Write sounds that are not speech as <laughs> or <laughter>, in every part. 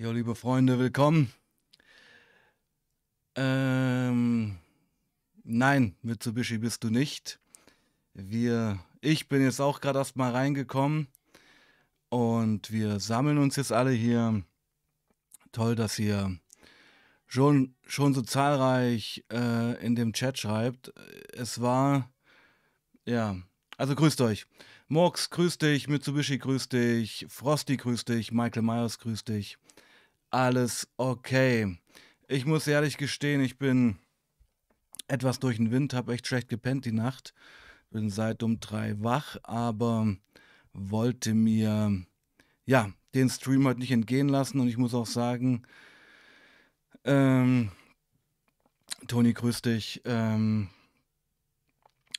Jo, liebe Freunde, willkommen. Ähm, nein, Mitsubishi bist du nicht. Wir, ich bin jetzt auch gerade erst mal reingekommen und wir sammeln uns jetzt alle hier. Toll, dass ihr schon, schon so zahlreich äh, in dem Chat schreibt. Es war, ja, also grüßt euch. Morx, grüß dich. Mitsubishi, grüß dich. Frosty, grüß dich. Michael Myers, grüß dich. Alles okay. Ich muss ehrlich gestehen, ich bin etwas durch den Wind, habe echt schlecht gepennt die Nacht. Bin seit um drei wach, aber wollte mir ja den Stream heute nicht entgehen lassen und ich muss auch sagen, ähm, Toni, grüß dich. Ähm,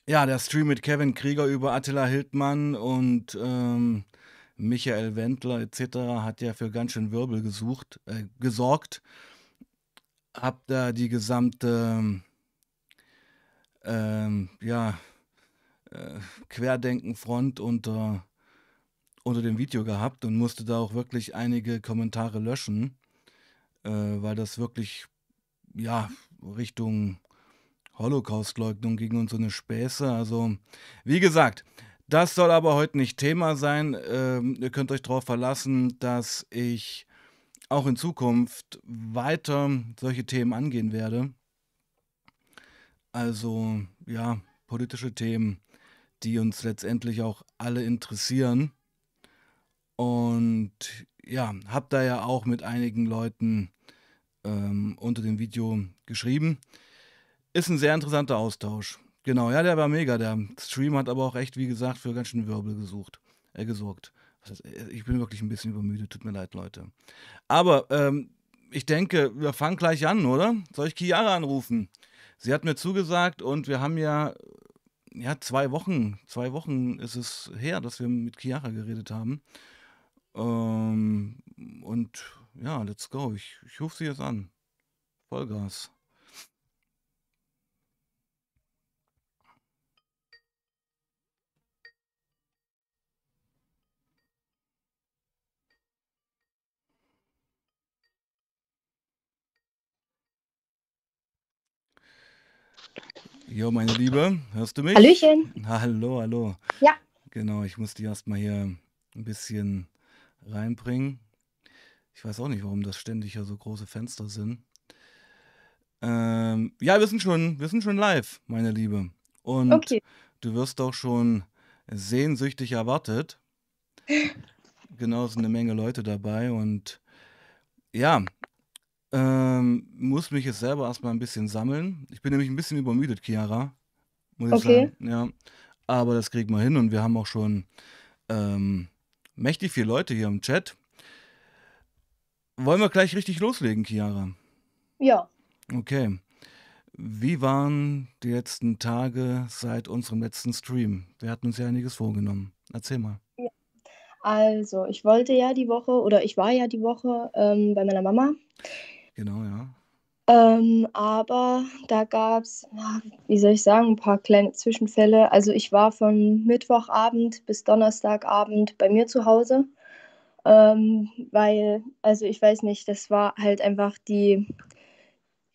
ja, der Stream mit Kevin Krieger über Attila Hildmann und ähm, Michael Wendler etc. hat ja für ganz schön Wirbel gesucht, äh, gesorgt. Hab da die gesamte ähm, ja, äh, Querdenkenfront unter, unter dem Video gehabt und musste da auch wirklich einige Kommentare löschen, äh, weil das wirklich ja Richtung Holocaustleugnung ging und so eine Späße. Also, wie gesagt, das soll aber heute nicht Thema sein. Ähm, ihr könnt euch darauf verlassen, dass ich auch in Zukunft weiter solche Themen angehen werde. Also, ja, politische Themen, die uns letztendlich auch alle interessieren. Und ja, habe da ja auch mit einigen Leuten ähm, unter dem Video geschrieben. Ist ein sehr interessanter Austausch. Genau, ja, der war mega. Der Stream hat aber auch echt, wie gesagt, für ganz schön Wirbel gesucht, äh, gesorgt. Äh, ich bin wirklich ein bisschen übermüdet, tut mir leid, Leute. Aber ähm, ich denke, wir fangen gleich an, oder? Soll ich Chiara anrufen? Sie hat mir zugesagt und wir haben ja, ja, zwei Wochen, zwei Wochen ist es her, dass wir mit Chiara geredet haben. Ähm, und ja, let's go. Ich, ich rufe sie jetzt an. Vollgas. Jo, meine Liebe, hörst du mich? Hallöchen. Hallo, hallo. Ja. Genau, ich muss die erstmal hier ein bisschen reinbringen. Ich weiß auch nicht, warum das ständig ja so große Fenster sind. Ähm, ja, wir sind schon, wir sind schon live, meine Liebe. Und Okay. du wirst auch schon sehnsüchtig erwartet. <laughs> Genau, es sind eine Menge Leute dabei und ja, ähm, muss mich jetzt selber erstmal ein bisschen sammeln. Ich bin nämlich ein bisschen übermüdet, Chiara, muss ich Okay. sagen. Ja, aber das kriegen wir hin und wir haben auch schon ähm, mächtig viele Leute hier im Chat. Wollen wir gleich richtig loslegen, Chiara? Ja. Okay. Wie waren die letzten Tage seit unserem letzten Stream? Wir hatten uns ja einiges vorgenommen. Erzähl mal. Ja. Also, ich wollte ja die Woche oder ich war ja die Woche ähm, bei meiner Mama. Genau, ja. Ähm, aber da gab es, wie soll ich sagen, ein paar kleine Zwischenfälle. Also ich war von Mittwochabend bis Donnerstagabend bei mir zu Hause, ähm, weil, also ich weiß nicht, das war halt einfach die,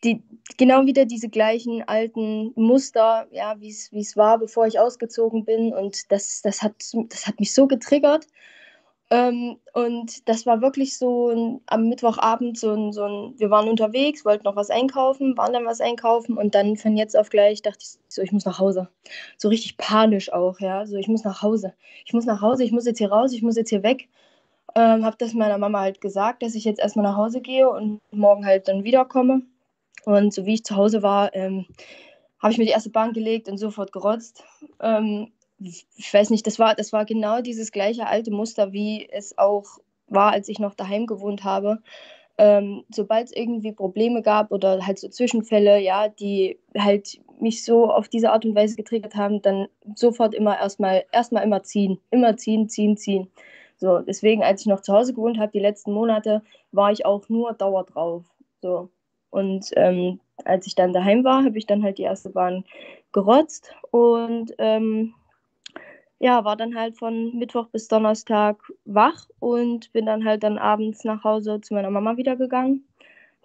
die, genau wieder diese gleichen alten Muster, ja, wie es war, bevor ich ausgezogen bin. Und das, das, hat, das hat mich so getriggert. Ähm, und das war wirklich so ein, am Mittwochabend so ein, so ein, wir waren unterwegs, wollten noch was einkaufen, waren dann was einkaufen und dann von jetzt auf gleich dachte ich so, ich muss nach Hause. So richtig panisch auch, ja, so ich muss nach Hause. Ich muss nach Hause, ich muss jetzt hier raus, ich muss jetzt hier weg. Ähm, habe das meiner Mama halt gesagt, dass ich jetzt erstmal nach Hause gehe und morgen halt dann wiederkomme. Und so wie ich zu Hause war, ähm, habe ich mir die erste Bank gelegt und sofort gerotzt. Ähm, ich weiß nicht, das war, das war genau dieses gleiche alte Muster, wie es auch war, als ich noch daheim gewohnt habe. Ähm, Sobald es irgendwie Probleme gab oder halt so Zwischenfälle, ja, die halt mich so auf diese Art und Weise getriggert haben, dann sofort immer erstmal erstmal immer ziehen, immer ziehen, ziehen, ziehen. So, deswegen, als ich noch zu Hause gewohnt habe, die letzten Monate, war ich auch nur Dauer drauf. So. Und ähm, als ich dann daheim war, habe ich dann halt die erste Bahn gerotzt und ähm, ja, war dann halt von Mittwoch bis Donnerstag wach und bin dann halt dann abends nach Hause zu meiner Mama wieder gegangen,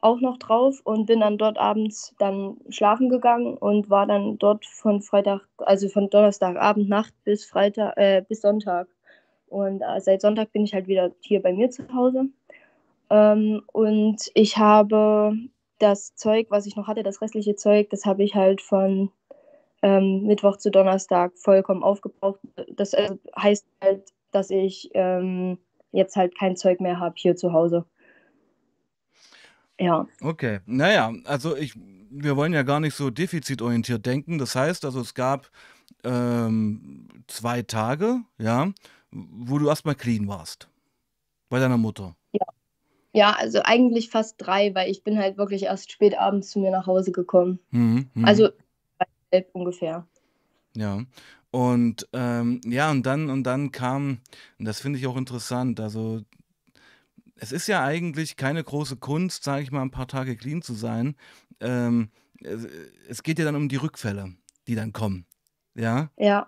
auch noch drauf und bin dann dort abends dann schlafen gegangen und war dann dort von Freitag, also von Donnerstagabend Nacht bis Freitag, äh, bis Sonntag. Und äh, seit Sonntag bin ich halt wieder hier bei mir zu Hause. Ähm, und ich habe das Zeug, was ich noch hatte, das restliche Zeug, das habe ich halt von ähm, Mittwoch zu Donnerstag vollkommen aufgebraucht. Das also heißt halt, dass ich ähm, jetzt halt kein Zeug mehr habe hier zu Hause. Ja. Okay, naja, also ich, wir wollen ja gar nicht so defizitorientiert denken. Das heißt, also es gab ähm, zwei Tage, ja, wo du erstmal clean warst. Bei deiner Mutter. Ja. Ja, also eigentlich fast drei, weil ich bin halt wirklich erst spät abends zu mir nach Hause gekommen. Mhm, mhm. Also ungefähr. Ja. Und ähm, ja, und dann, und dann kam, und das finde ich auch interessant, also es ist ja eigentlich keine große Kunst, sage ich mal, ein paar Tage clean zu sein. Ähm, es, geht ja dann um die Rückfälle, die dann kommen. Ja. Ja.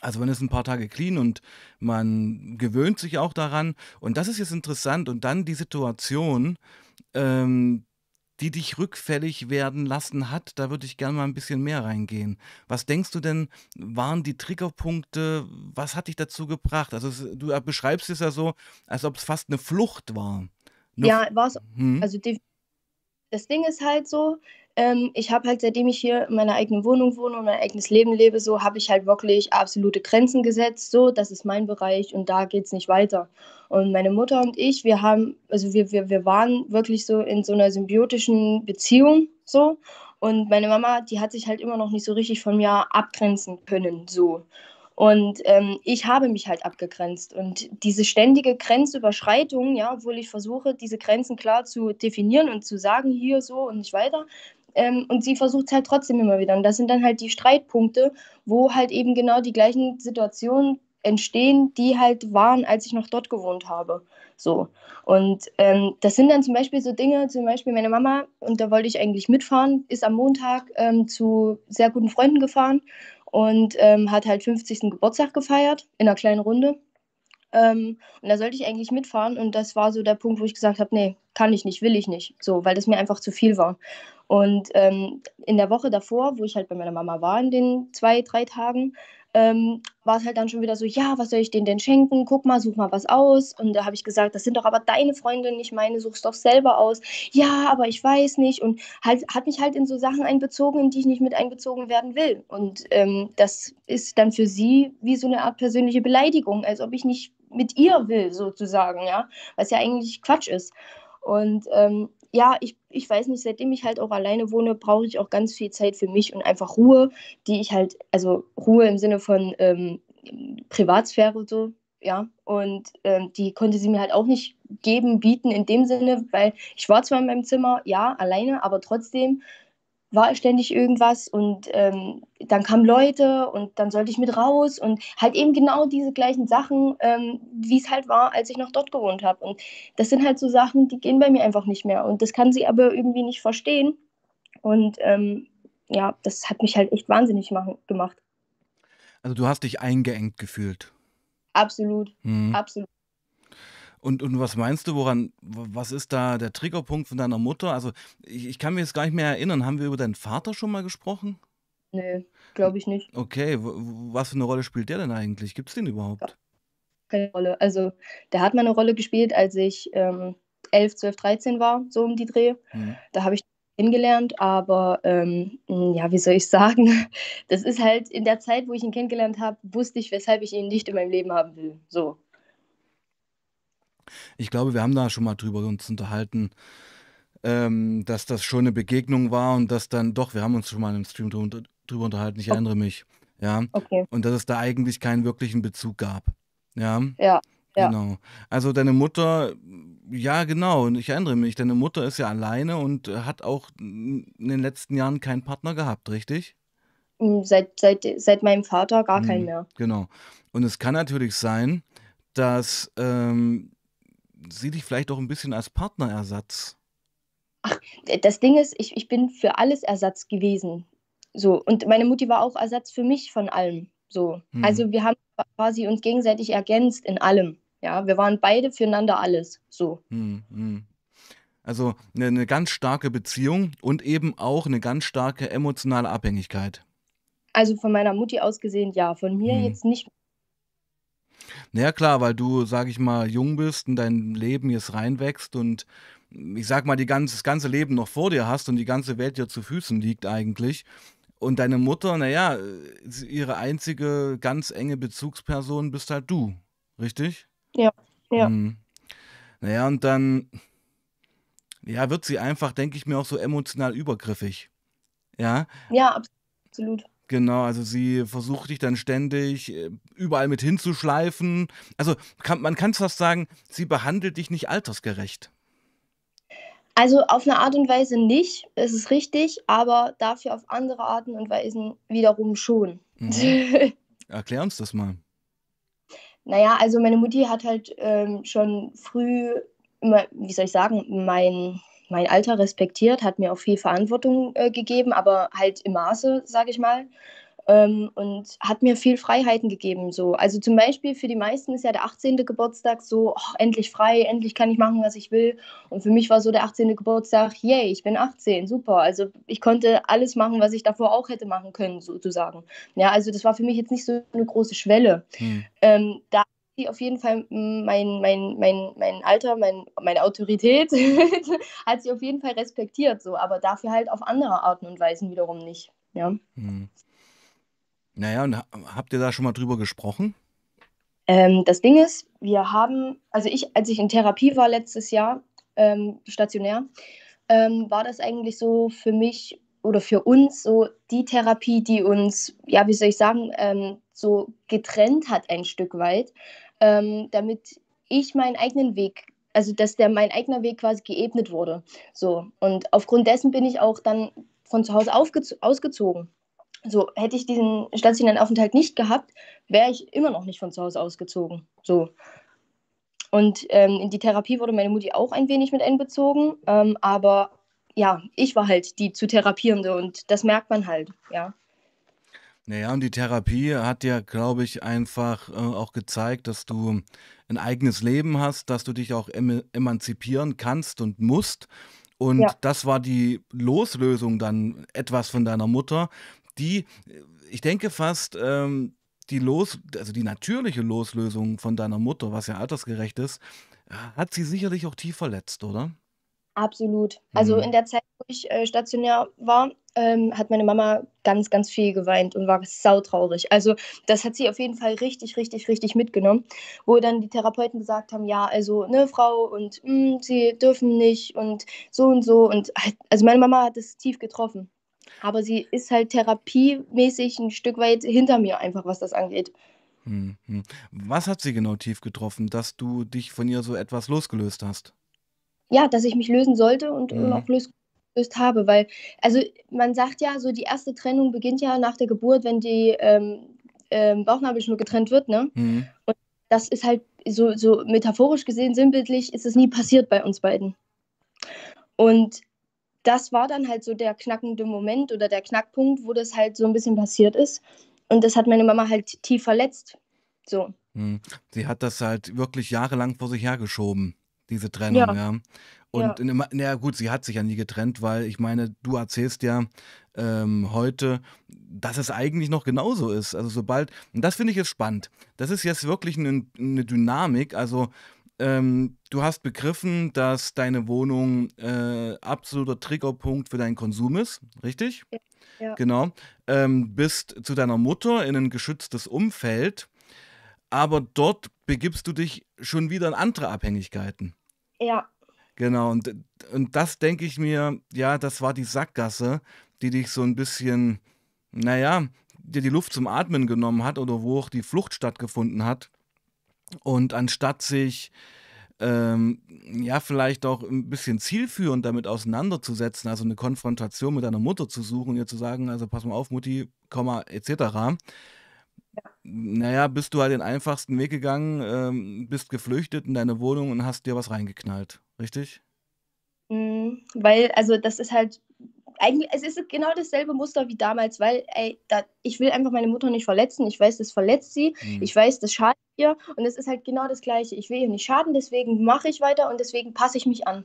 Also man ist ein paar Tage clean und man gewöhnt sich auch daran. Und das ist jetzt interessant. Und dann die Situation, ähm, die dich rückfällig werden lassen hat, da würde ich gerne mal ein bisschen mehr reingehen. Was denkst du denn, waren die Triggerpunkte? Was hat dich dazu gebracht? Also es, du beschreibst es ja so, als ob es fast eine Flucht war. Eine Ja, war es. hm? Also die, das Ding ist halt so, ähm, ich habe halt, seitdem ich hier in meiner eigenen Wohnung wohne und mein eigenes Leben lebe, so habe ich halt wirklich absolute Grenzen gesetzt. So, das ist mein Bereich und da geht es nicht weiter. Und meine Mutter und ich, wir haben, also wir, wir, wir waren wirklich so in so einer symbiotischen Beziehung so. Und meine Mama, die hat sich halt immer noch nicht so richtig von mir abgrenzen können, so. Und ähm, ich habe mich halt abgegrenzt. Und diese ständige Grenzüberschreitung, ja, obwohl ich versuche, diese Grenzen klar zu definieren und zu sagen, hier so und nicht weiter, ähm, und sie versucht es halt trotzdem immer wieder. Und das sind dann halt die Streitpunkte, wo halt eben genau die gleichen Situationen entstehen, die halt waren, als ich noch dort gewohnt habe. So. Und ähm, das sind dann zum Beispiel so Dinge, zum Beispiel meine Mama, und da wollte ich eigentlich mitfahren, ist am Montag ähm, zu sehr guten Freunden gefahren und ähm, hat halt 50. Geburtstag gefeiert in einer kleinen Runde. Ähm, und da sollte ich eigentlich mitfahren und das war so der Punkt, wo ich gesagt habe, nee, kann ich nicht, will ich nicht, so, weil das mir einfach zu viel war. Und ähm, in der Woche davor, wo ich halt bei meiner Mama war, in den zwei, drei Tagen, ähm, war es halt dann schon wieder so, ja, was soll ich denen denn schenken? Guck mal, such mal was aus. Und da habe ich gesagt, das sind doch aber deine Freunde, nicht meine, such's doch selber aus. Ja, aber ich weiß nicht. Und halt, hat mich halt in so Sachen einbezogen, in die ich nicht mit einbezogen werden will. Und ähm, das ist dann für sie wie so eine Art persönliche Beleidigung, als ob ich nicht mit ihr will, sozusagen, ja, was ja eigentlich Quatsch ist. Und ähm, ja, ich, ich weiß nicht, seitdem ich halt auch alleine wohne, brauche ich auch ganz viel Zeit für mich und einfach Ruhe, die ich halt, also Ruhe im Sinne von ähm, Privatsphäre so, ja. Und ähm, die konnte sie mir halt auch nicht geben, bieten in dem Sinne, weil ich war zwar in meinem Zimmer, ja, alleine, aber trotzdem war ständig irgendwas und ähm, dann kamen Leute und dann sollte ich mit raus und halt eben genau diese gleichen Sachen, ähm, wie es halt war, als ich noch dort gewohnt habe. Und das sind halt so Sachen, die gehen bei mir einfach nicht mehr. Und das kann sie aber irgendwie nicht verstehen. Und ähm, ja, das hat mich halt echt wahnsinnig machen, gemacht. Also du hast dich eingeengt gefühlt. Absolut, Mhm. absolut. Und, und was meinst du, woran, was ist da der Triggerpunkt von deiner Mutter? Also ich, ich kann mir jetzt gar nicht mehr erinnern. Haben wir über deinen Vater schon mal gesprochen? Nö, glaube ich nicht. Okay, was für eine Rolle spielt der denn eigentlich? Gibt es den überhaupt? Keine Rolle. Also, der hat mal eine Rolle gespielt, als ich ähm, 11, 12, 13 war, so um die Dreh. Mhm. Da habe ich ihn kennengelernt, aber ähm, ja, wie soll ich sagen? <laughs> Das ist halt in der Zeit, wo ich ihn kennengelernt habe, wusste ich, weshalb ich ihn nicht in meinem Leben haben will. So. Ich glaube, wir haben da schon mal drüber uns unterhalten, ähm, dass das schon eine Begegnung war und dass dann doch, wir haben uns schon mal im Stream drüber, drüber unterhalten, ich O- erinnere mich. Ja, Okay. und dass es da eigentlich keinen wirklichen Bezug gab. Ja, Ja, ja, genau. Also deine Mutter, ja, genau, und ich erinnere mich, deine Mutter ist ja alleine und hat auch in den letzten Jahren keinen Partner gehabt, richtig? Mm, Seit, seit, seit meinem Vater gar keinen Mhm, mehr. genau. Und es kann natürlich sein, dass ähm, sie dich vielleicht auch ein bisschen als Partnerersatz. Das Ding ist, ich, ich bin für alles Ersatz gewesen. So. Und meine Mutti war auch Ersatz für mich von allem. So. Mhm. Also wir haben quasi uns gegenseitig ergänzt in allem. Ja, wir waren beide füreinander alles. So. Mhm. mhm. Also eine, eine ganz starke Beziehung und eben auch eine ganz starke emotionale Abhängigkeit. Also von meiner Mutti aus gesehen, ja. Von mir Mhm. jetzt nicht. Naja, klar, weil du, sag ich mal, jung bist und dein Leben jetzt reinwächst und ich sag mal, die ganze, das ganze Leben noch vor dir hast und die ganze Welt dir zu Füßen liegt eigentlich. Und deine Mutter, naja, ihre einzige ganz enge Bezugsperson bist halt du, richtig? Ja, ja. Mhm. Naja, und dann, ja, wird sie einfach, denke ich mir, auch so emotional übergriffig. Ja, Ja, absolut. Genau, also sie versucht dich dann ständig äh, überall mit hinzuschleifen. Also kann, man kann fast sagen, sie behandelt dich nicht altersgerecht. Also auf eine Art und Weise nicht, es ist richtig, aber dafür auf andere Arten und Weisen wiederum schon. Mhm. <laughs> Erklär uns das mal. Naja, also meine Mutti hat halt ähm, schon früh immer, wie soll ich sagen, mein, mein Alter respektiert, hat mir auch viel Verantwortung äh, gegeben, aber halt im Maße, sage ich mal. Ähm, und hat mir viel Freiheiten gegeben. So. Also zum Beispiel für die meisten ist ja der 18. Geburtstag so, oh, endlich frei, endlich kann ich machen, was ich will. Und für mich war so der 18. Geburtstag, yay, ich bin 18, super. Also ich konnte alles machen, was ich davor auch hätte machen können, sozusagen. Ja, also das war für mich jetzt nicht so eine große Schwelle. Hm. Ähm, da auf jeden Fall mein, mein, mein, mein Alter, mein, meine Autorität, <laughs> hat sie auf jeden Fall respektiert, so, aber dafür halt auf andere Arten und Weisen wiederum nicht. Ja. Hm. Naja, und ha- habt ihr da schon mal drüber gesprochen? Ähm, das Ding ist, wir haben, also ich, als ich in Therapie war letztes Jahr, ähm, stationär, ähm, war das eigentlich so für mich oder für uns so die Therapie, die uns, ja, wie soll ich sagen, ähm, so getrennt hat ein Stück weit, ähm, damit ich meinen eigenen Weg, also dass der mein eigener Weg quasi geebnet wurde. So. Und aufgrund dessen bin ich auch dann von zu Hause ausgezogen. So, hätte ich diesen stationären Aufenthalt nicht gehabt, wäre ich immer noch nicht von zu Hause ausgezogen. So. Und ähm, in die Therapie wurde meine Mutti auch ein wenig mit einbezogen. Ähm, aber ja, ich war halt die zu Therapierende und das merkt man halt, ja. Naja, und die Therapie hat ja, glaube ich, einfach äh, auch gezeigt, dass du ein eigenes Leben hast, dass du dich auch em emanzipieren kannst und musst. Und Ja, das war die Loslösung dann etwas von deiner Mutter, die, äh, ich denke fast, ähm, die Los, also die natürliche Loslösung von deiner Mutter, was ja altersgerecht ist, äh, hat sie sicherlich auch tief verletzt, oder? absolut. Also in Mhm. der Zeit, wo ich äh, stationär war, ähm, hat meine Mama ganz, ganz viel geweint und war sautraurig. Also das hat sie auf jeden Fall richtig, richtig, richtig mitgenommen, wo dann die Therapeuten gesagt haben, ja, also ne, Frau und mh, sie dürfen nicht und so und so. Und halt, also meine Mama hat es tief getroffen. Aber sie ist halt therapiemäßig ein Stück weit hinter mir einfach, was das angeht. Mhm. Was hat sie genau tief getroffen, dass du dich von ihr so etwas losgelöst hast? Ja, dass ich mich lösen sollte und, Mhm. auch lös gelöst habe, weil, also man sagt ja, so die erste Trennung beginnt ja nach der Geburt, wenn die ähm, ähm, Bauchnabelschnur getrennt wird, ne? Mhm. Und das ist halt so, so metaphorisch gesehen, sinnbildlich, ist es nie passiert bei uns beiden. Und das war dann halt so der knackende Moment oder der Knackpunkt, wo das halt so ein bisschen passiert ist. Und das hat meine Mama halt tief verletzt. So. Mhm. Sie hat das halt wirklich jahrelang vor sich hergeschoben, diese Trennung, Ja, ja. Und ja, gut, sie hat sich ja nie getrennt, weil ich meine, du erzählst ja ähm, heute, dass es eigentlich noch genauso ist. Also sobald, und das finde ich jetzt spannend. Das ist jetzt wirklich eine, eine Dynamik. Also ähm, du hast begriffen, dass deine Wohnung äh, absoluter Triggerpunkt für deinen Konsum ist, richtig? ja, Genau. Ähm, bist zu deiner Mutter in ein geschütztes Umfeld, aber dort begibst du dich schon wieder in andere Abhängigkeiten. ja, Genau, und, und das denke ich mir, ja, das war die Sackgasse, die dich so ein bisschen, naja, dir die Luft zum Atmen genommen hat oder wo auch die Flucht stattgefunden hat. Und anstatt sich, ähm, ja, vielleicht auch ein bisschen zielführend damit auseinanderzusetzen, also eine Konfrontation mit deiner Mutter zu suchen und ihr zu sagen, also pass mal auf, Mutti, Komma, etc. Naja, bist du halt den einfachsten Weg gegangen, ähm, bist geflüchtet in deine Wohnung und hast dir was reingeknallt, richtig? Mhm, Weil, also das ist halt eigentlich, es ist genau dasselbe Muster wie damals, weil, ey, da, ich will einfach meine Mutter nicht verletzen. Ich weiß, das verletzt sie. Mhm. Ich weiß, das schadet ihr. Und es ist halt genau das Gleiche. Ich will ihr nicht schaden, deswegen mache ich weiter und deswegen passe ich mich an.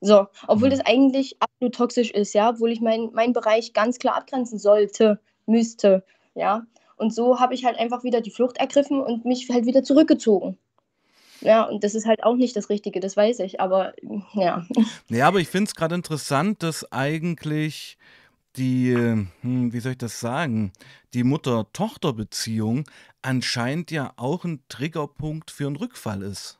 So, obwohl mhm. das eigentlich absolut toxisch ist, ja, obwohl ich meinen mein Bereich ganz klar abgrenzen sollte, müsste, ja. Und so habe ich halt einfach wieder die Flucht ergriffen und mich halt wieder zurückgezogen. Ja, und das ist halt auch nicht das Richtige, das weiß ich, aber ja. <laughs> Ja, aber ich finde es gerade interessant, dass eigentlich die, hm, wie soll ich das sagen, die Mutter-Tochter-Beziehung anscheinend ja auch ein Triggerpunkt für einen Rückfall ist.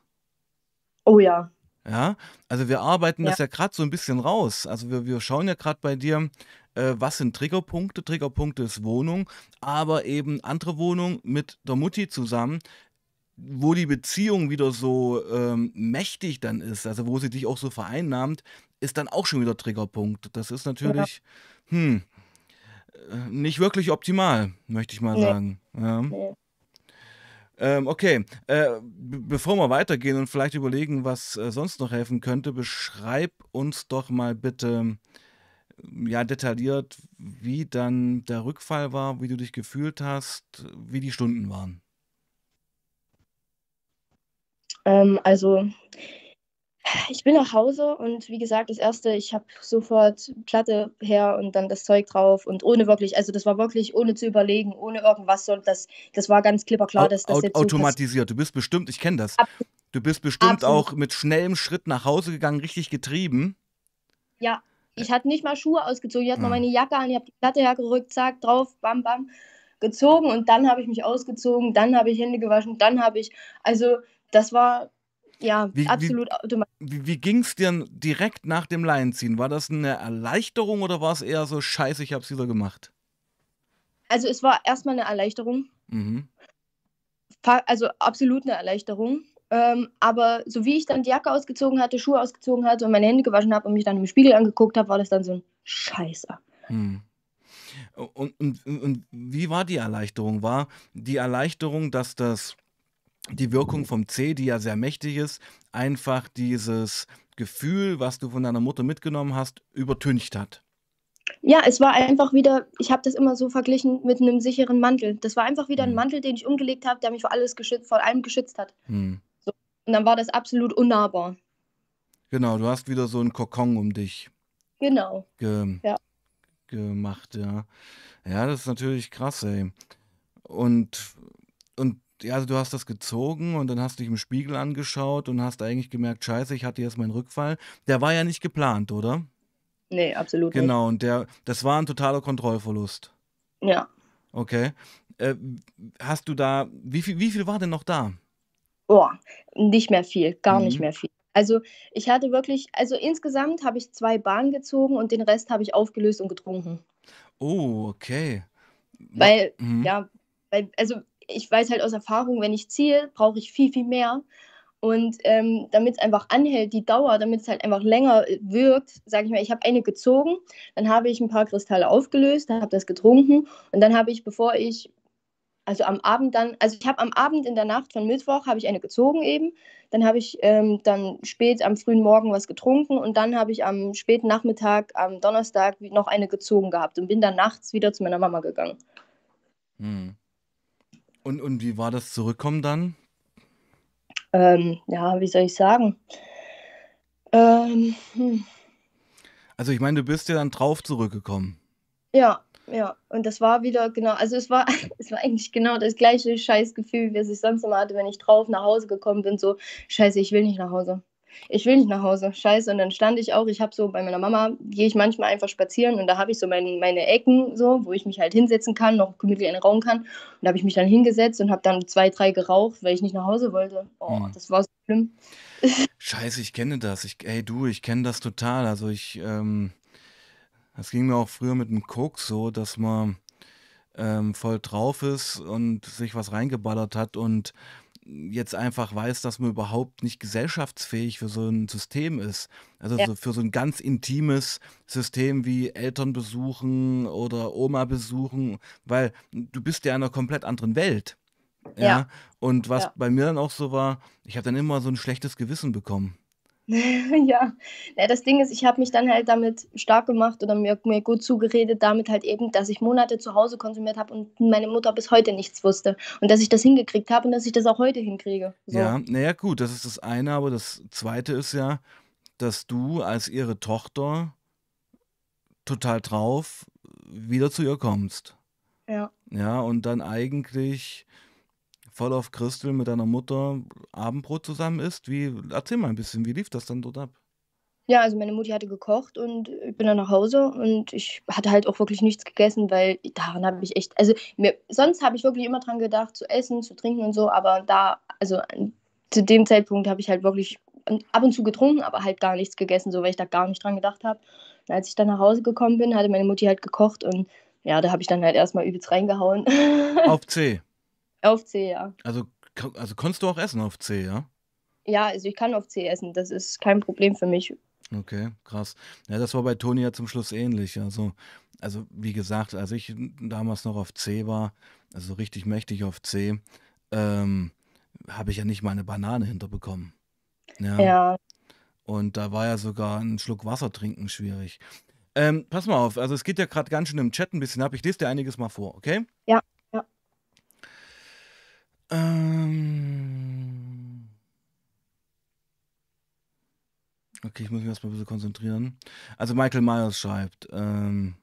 Oh ja. Ja, also wir arbeiten ja. das ja gerade so ein bisschen raus. Also wir, wir schauen ja gerade bei dir, äh, was sind Triggerpunkte? Triggerpunkte ist Wohnung, aber eben andere Wohnung mit der Mutti zusammen wo die Beziehung wieder so ähm, mächtig dann ist, also wo sie dich auch so vereinnahmt, ist dann auch schon wieder Triggerpunkt. Das ist natürlich, ja. hm, äh, nicht wirklich optimal, möchte ich mal nee. sagen. Ja. Nee. Ähm, okay, äh, bevor wir weitergehen und vielleicht überlegen, was äh, sonst noch helfen könnte, beschreib uns doch mal bitte ja detailliert, wie dann der Rückfall war, wie du dich gefühlt hast, wie die Stunden waren. Ähm, also ich bin nach Hause und wie gesagt, das erste, ich habe sofort Platte her und dann das Zeug drauf und ohne wirklich, also das war wirklich ohne zu überlegen, ohne irgendwas, so, das, das war ganz klipperklar, dass das jetzt automatisiert. So du bist bestimmt, ich kenne das. Du bist bestimmt Absolut. auch mit schnellem Schritt nach Hause gegangen, richtig getrieben. Ja, ich hatte nicht mal Schuhe ausgezogen, ich hatte hm. noch meine Jacke an, ich habe die Platte hergerückt, zack, drauf, bam, bam, gezogen und dann habe ich mich ausgezogen, dann habe ich Hände gewaschen, dann habe ich, also das war ja wie, absolut automatisch. Wie, wie ging es dir direkt nach dem Laienziehen? War das eine Erleichterung oder war es eher so, scheiße, ich habe es wieder gemacht? Also es war erstmal eine Erleichterung. Mhm. Also absolut eine Erleichterung. Ähm, aber so wie ich dann die Jacke ausgezogen hatte, Schuhe ausgezogen hatte und meine Hände gewaschen habe und mich dann im Spiegel angeguckt habe, war das dann so ein Scheiße. Mhm. Und, und, und wie war die Erleichterung? War die Erleichterung, dass das die Wirkung vom C, die ja sehr mächtig ist, einfach dieses Gefühl, was du von deiner Mutter mitgenommen hast, übertüncht hat. Ja, es war einfach wieder, ich habe das immer so verglichen mit einem sicheren Mantel. Das war einfach wieder ein hm. Mantel, den ich umgelegt habe, der mich vor alles geschützt, vor allem geschützt hat. Hm. So. Und dann war das absolut unnahbar. Genau, du hast wieder so einen Kokon um dich. Genau. Ge ja. gemacht, ja. Ja, das ist natürlich krass, ey. Und, und ja, also du hast das gezogen und dann hast du dich im Spiegel angeschaut und hast eigentlich gemerkt, scheiße, ich hatte jetzt meinen Rückfall. Der war ja nicht geplant, oder? Nee, absolut nicht. Genau, und der, das war ein totaler Kontrollverlust. Ja. Okay. Äh, hast du da, wie viel, wie viel war denn noch da? Oh, nicht mehr viel, gar mhm. nicht mehr viel. Also ich hatte wirklich, also insgesamt habe ich zwei Bahnen gezogen und den Rest habe ich aufgelöst und getrunken. Oh, okay. Weil, mhm. ja, weil, also ich weiß halt aus Erfahrung, wenn ich ziehe, brauche ich viel, viel mehr. Und ähm, damit es einfach anhält, die Dauer, damit es halt einfach länger wirkt, sage ich mal, ich habe eine gezogen, dann habe ich ein paar Kristalle aufgelöst, habe das getrunken und dann habe ich, bevor ich, also am Abend dann, also ich habe am Abend in der Nacht von Mittwoch, habe ich eine gezogen eben, dann habe ich ähm, dann spät am frühen Morgen was getrunken und dann habe ich am späten Nachmittag, am Donnerstag noch eine gezogen gehabt und bin dann nachts wieder zu meiner Mama gegangen. Hm. Und, und wie war das Zurückkommen dann? Ähm, ja, wie soll ich sagen? Ähm, hm. Also ich meine, du bist ja dann drauf zurückgekommen. Ja, ja. Und das war wieder genau, also es war, <laughs> es war eigentlich genau das gleiche Scheißgefühl, wie es ich sonst immer hatte, wenn ich drauf nach Hause gekommen bin. So, scheiße, ich will nicht nach Hause ich will nicht nach Hause, scheiße. Und dann stand ich auch, ich habe so bei meiner Mama, gehe ich manchmal einfach spazieren und da habe ich so mein, meine Ecken, so, wo ich mich halt hinsetzen kann, noch gemütlich einen Raum kann. Und da habe ich mich dann hingesetzt und habe dann zwei, drei geraucht, weil ich nicht nach Hause wollte. Oh, hm. das war so schlimm. <laughs> Scheiße, ich kenne das. Ich, ey, du, ich kenne das total. Also ich, ähm, das ging mir auch früher mit dem Koks so, dass man ähm, voll drauf ist und sich was reingeballert hat und jetzt einfach weiß, dass man überhaupt nicht gesellschaftsfähig für so ein System ist. Also ja. so für so ein ganz intimes System wie Eltern besuchen oder Oma besuchen, weil du bist ja in einer komplett anderen Welt. Ja. ja. Und was ja. bei mir dann auch so war, ich habe dann immer so ein schlechtes Gewissen bekommen. <laughs> ja. ja, das Ding ist, ich habe mich dann halt damit stark gemacht oder mir, mir gut zugeredet, damit halt eben, dass ich Monate zu Hause konsumiert habe und meine Mutter bis heute nichts wusste. Und dass ich das hingekriegt habe und dass ich das auch heute hinkriege. So. Ja, naja, gut, das ist das eine, aber das zweite ist ja, dass du als ihre Tochter total drauf wieder zu ihr kommst. Ja. Ja, und dann eigentlich voll auf Christel mit deiner Mutter Abendbrot zusammen isst. Wie, erzähl mal ein bisschen, wie lief das dann dort ab? Ja, also meine Mutti hatte gekocht und ich bin dann nach Hause und ich hatte halt auch wirklich nichts gegessen, weil daran habe ich echt, also mir, sonst habe ich wirklich immer dran gedacht, zu essen, zu trinken und so, aber da, also zu dem Zeitpunkt habe ich halt wirklich ab und zu getrunken, aber halt gar nichts gegessen, so weil ich da gar nicht dran gedacht habe. Und als ich dann nach Hause gekommen bin, hatte meine Mutti halt gekocht und ja, da habe ich dann halt erstmal übelst reingehauen. <laughs> Auf C. Auf C, ja. Also, also konntest du auch essen auf C, ja? Ja, also ich kann auf C essen, das ist kein Problem für mich. Okay, krass. Ja, das war bei Toni ja zum Schluss ähnlich. Also, also wie gesagt, als ich damals noch auf C war, also richtig mächtig auf C, ähm, habe ich ja nicht mal eine Banane hinterbekommen. Ja. Ja, Und da war ja sogar ein Schluck Wasser trinken schwierig. Ähm, pass mal auf, also es geht ja gerade ganz schön im Chat ein bisschen ab. Ich lese dir einiges mal vor, okay? ja, ja. Ähm, okay, ich muss mich erstmal ein bisschen konzentrieren. Also Michael Myers schreibt, ähm,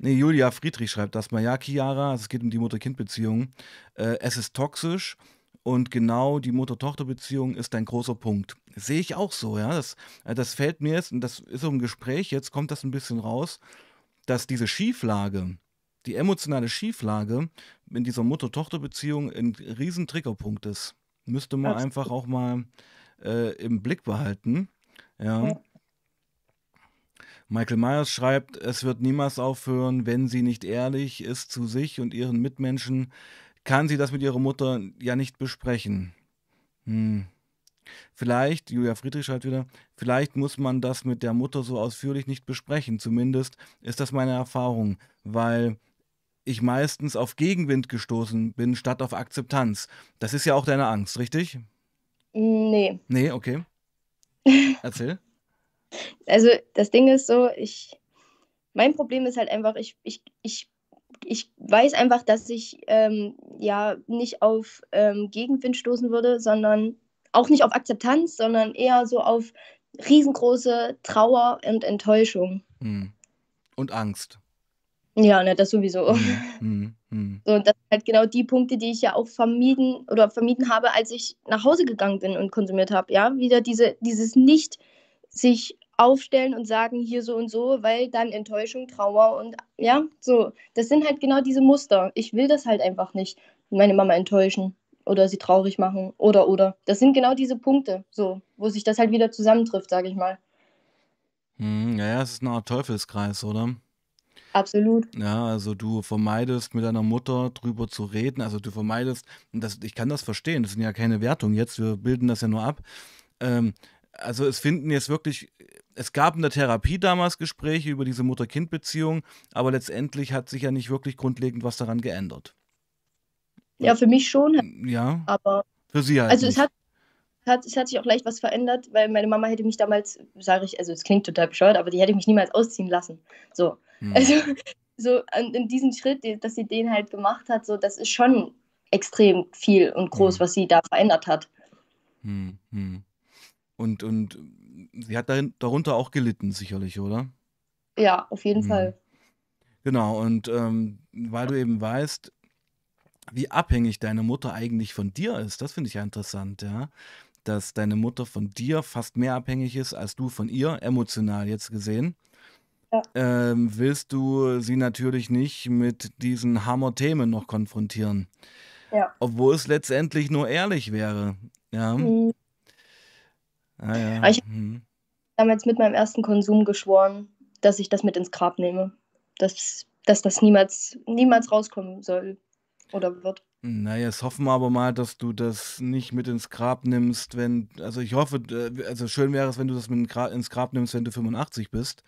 nee, Julia Friedrich schreibt das mal, ja, Chiara, also es geht um die Mutter-Kind-Beziehung. Äh, es ist toxisch und genau die Mutter-Tochter-Beziehung ist ein großer Punkt. Sehe ich auch so, ja. Das, äh, das fällt mir jetzt, und das ist so im Gespräch, jetzt kommt das ein bisschen raus, dass diese Schieflage, die emotionale Schieflage in dieser Mutter-Tochter-Beziehung ein riesen Triggerpunkt ist. Müsste man Absolut. einfach auch mal äh, im Blick behalten. Ja. Ja. Michael Myers schreibt, es wird niemals aufhören, wenn sie nicht ehrlich ist zu sich und ihren Mitmenschen, kann sie das mit ihrer Mutter ja nicht besprechen. Hm. Vielleicht, Julia Friedrich schreibt wieder, vielleicht muss man das mit der Mutter so ausführlich nicht besprechen. Zumindest ist das meine Erfahrung, weil ich meistens auf Gegenwind gestoßen bin, statt auf Akzeptanz. Das ist ja auch deine Angst, richtig? Nee. Nee, okay. <laughs> Erzähl. Also das Ding ist so, ich, mein Problem ist halt einfach, ich, ich, ich, ich weiß einfach, dass ich ähm, ja nicht auf ähm, Gegenwind stoßen würde, sondern auch nicht auf Akzeptanz, sondern eher so auf riesengroße Trauer und Enttäuschung. Hm. Und Angst. Ja, ne, das sowieso. Hm, <laughs> hm, hm. So, und das sind halt genau die Punkte, die ich ja auch vermieden oder vermieden habe, als ich nach Hause gegangen bin und konsumiert habe. Ja, wieder diese, dieses nicht sich aufstellen und sagen hier so und so, weil dann Enttäuschung, Trauer und ja, so. Das sind halt genau diese Muster. Ich will das halt einfach nicht, meine Mama enttäuschen oder sie traurig machen oder oder. Das sind genau diese Punkte, so, wo sich das halt wieder zusammentrifft, sage ich mal. Hm, ja, ja, es ist eine Art Teufelskreis, oder? Absolut. Ja, also du vermeidest mit deiner Mutter drüber zu reden, also du vermeidest, das, ich kann das verstehen, das sind ja keine Wertungen jetzt, wir bilden das ja nur ab. Ähm, also es finden jetzt wirklich, es gab in der Therapie damals Gespräche über diese Mutter-Kind-Beziehung, aber letztendlich hat sich ja nicht wirklich grundlegend was daran geändert. Ja, für mich schon, Ja, aber für sie halt also es nicht. hat hat, es hat sich auch leicht was verändert, weil meine Mama hätte mich damals, sage ich, also es klingt total bescheuert, aber die hätte mich niemals ausziehen lassen. So. Hm. Also <laughs> so an, in diesem Schritt, dass sie den halt gemacht hat, so das ist schon extrem viel und groß, Hm. was sie da verändert hat. Hm, hm. Und, und sie hat darin, darunter auch gelitten, sicherlich, oder? Ja, auf jeden Hm. Fall. Genau, und ähm, weil du eben weißt, wie abhängig deine Mutter eigentlich von dir ist, das finde ich ja interessant, ja. Dass deine Mutter von dir fast mehr abhängig ist als du von ihr, emotional jetzt gesehen. Ja. Ähm, willst du sie natürlich nicht mit diesen Hammer-Themen noch konfrontieren. Ja. Obwohl es letztendlich nur ehrlich wäre. Ja. Mhm. Ah, ja. Ich- hm. Damals mit meinem ersten Konsum geschworen, dass ich das mit ins Grab nehme. Dass, dass das niemals, niemals rauskommen soll oder wird. Naja, jetzt hoffen wir aber mal, dass du das nicht mit ins Grab nimmst, wenn, also ich hoffe, äh, also schön wäre es, wenn du das mit ins Grab nimmst, wenn du 85 bist.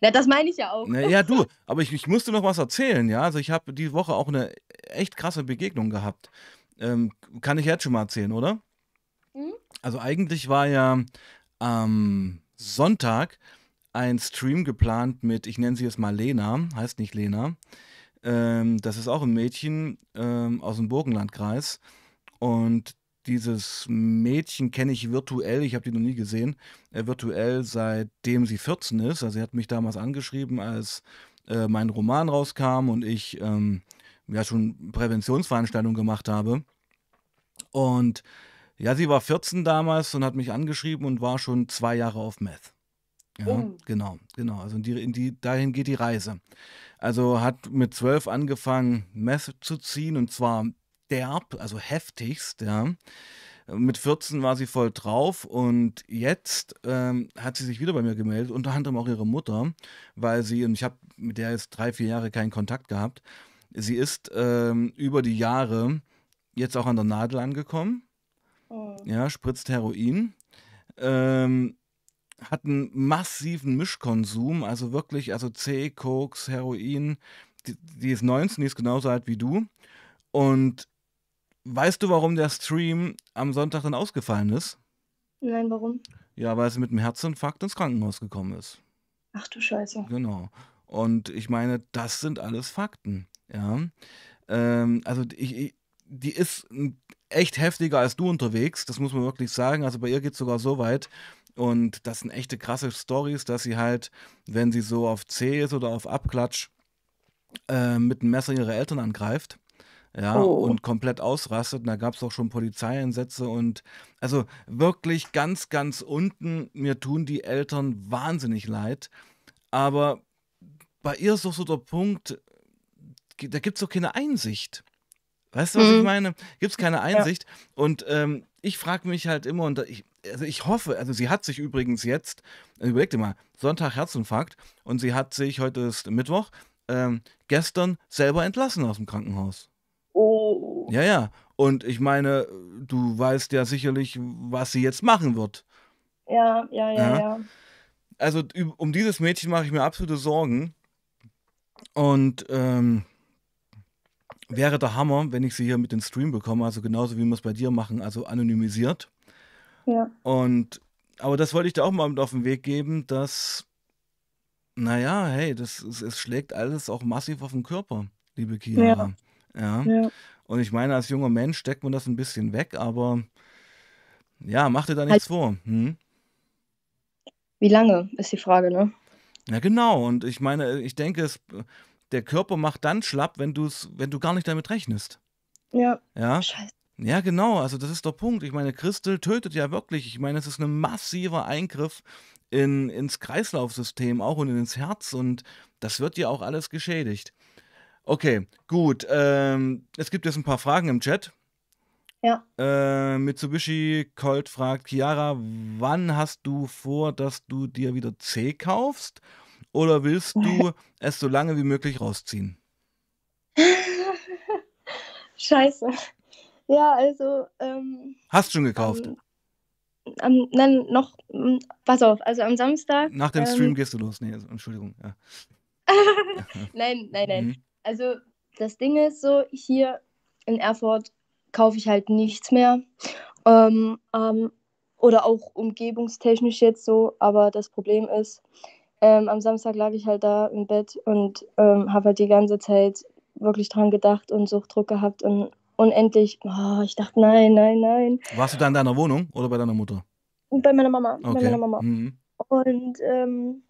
Ja, das meine ich ja auch. Na, ja, du, aber ich, ich musste noch was erzählen, ja. Also ich habe die Woche auch eine echt krasse Begegnung gehabt. Ähm, kann ich jetzt schon mal erzählen, oder? Mhm. Also eigentlich war ja am Sonntag einen Stream geplant mit, ich nenne sie jetzt mal Lena, heißt nicht Lena. Ähm, das ist auch ein Mädchen ähm, aus dem Burgenlandkreis. Und dieses Mädchen kenne ich virtuell, ich habe die noch nie gesehen, äh, virtuell seitdem sie 14 ist. Also sie hat mich damals angeschrieben, als äh, mein Roman rauskam und ich ähm, ja schon Präventionsveranstaltungen gemacht habe. Und ja, sie war 14 damals und hat mich angeschrieben und war schon zwei Jahre auf Meth. Ja, Oh. genau, genau. Also in die, in die, dahin geht die Reise. Also hat mit 12 angefangen, Meth zu ziehen und zwar derb, also heftigst, ja. Mit 14 war sie voll drauf und jetzt ähm, hat sie sich wieder bei mir gemeldet, unter anderem auch ihre Mutter, weil sie, und ich habe mit der jetzt drei, vier Jahre keinen Kontakt gehabt, sie ist ähm, über die Jahre jetzt auch an der Nadel angekommen, Oh. ja, spritzt Heroin, ähm, hat einen massiven Mischkonsum, also wirklich, also C, Koks, Heroin, die, die ist 19, die ist genauso alt wie du und weißt du, warum der Stream am Sonntag dann ausgefallen ist? Nein, warum? Ja, weil sie mit einem Herzinfarkt ins Krankenhaus gekommen ist. Ach du Scheiße. Genau. Und ich meine, das sind alles Fakten. Ja. Ähm, also ich, ich, die ist echt heftiger als du unterwegs, das muss man wirklich sagen. Also bei ihr geht es sogar so weit. Und das sind echte krasse Stories, dass sie halt, wenn sie so auf C ist oder auf Abklatsch, äh, mit einem Messer ihre Eltern angreift. Ja, Oh. und komplett ausrastet. Und da gab es auch schon Polizeieinsätze und also wirklich ganz, ganz unten. Mir tun die Eltern wahnsinnig leid. Aber bei ihr ist doch so der Punkt, da gibt es doch keine Einsicht. Weißt du, was ich Mhm. meine? Gibt es keine Einsicht. Und ähm, ich frage mich halt immer, und ich, also ich hoffe, also sie hat sich übrigens jetzt, überleg dir mal, Sonntag Herzinfarkt und sie hat sich, heute ist Mittwoch, ähm, gestern selber entlassen aus dem Krankenhaus. Oh. Ja, ja. Und ich meine, du weißt ja sicherlich, was sie jetzt machen wird. Ja, ja, ja, Ja. ja. Also um dieses Mädchen mache ich mir absolute Sorgen. Und ähm, wäre der Hammer, wenn ich sie hier mit den Stream bekomme, also genauso wie wir es bei dir machen, also anonymisiert. Ja. Und aber das wollte ich dir auch mal mit auf den Weg geben, dass, naja, hey, das, es, es schlägt alles auch massiv auf den Körper, liebe Chiara. Ja. Ja. Und ich meine, als junger Mensch steckt man das ein bisschen weg, aber ja, mach dir da Halt nichts vor. Hm? Wie lange ist die Frage, ne? Ja, genau. Und ich meine, ich denke, es, der Körper macht dann schlapp, wenn du es, wenn du gar nicht damit rechnest. Ja. Ja, Scheiße. ja, genau. Also das ist der Punkt. Ich meine, Christel tötet ja wirklich. Ich meine, es ist ein massiver Eingriff in, ins Kreislaufsystem auch und ins Herz und das wird ja auch alles geschädigt. Okay, gut. Ähm, es gibt jetzt ein paar Fragen im Chat. Ja. Äh, Mitsubishi Colt fragt, Chiara, wann hast du vor, dass du dir wieder C kaufst? Oder willst du <laughs> es so lange wie möglich rausziehen? Scheiße. Ja, also, ähm, Hast schon gekauft. am, am, nein, noch, m, pass auf, also am Samstag, Nach dem ähm, Stream gehst du los. Nee, also, Entschuldigung. Ja. <laughs> nein, nein, nein. Mhm. Also das Ding ist so, hier in Erfurt kaufe ich halt nichts mehr. Ähm, ähm, oder auch umgebungstechnisch jetzt so. Aber das Problem ist, ähm, am Samstag lag ich halt da im Bett und ähm, habe halt die ganze Zeit wirklich dran gedacht und Suchtdruck gehabt und unendlich, oh, ich dachte, nein, nein, nein. Warst du da in deiner Wohnung oder bei deiner Mutter? Bei meiner Mama, bei Okay. meiner Mama. Mhm. Und ähm,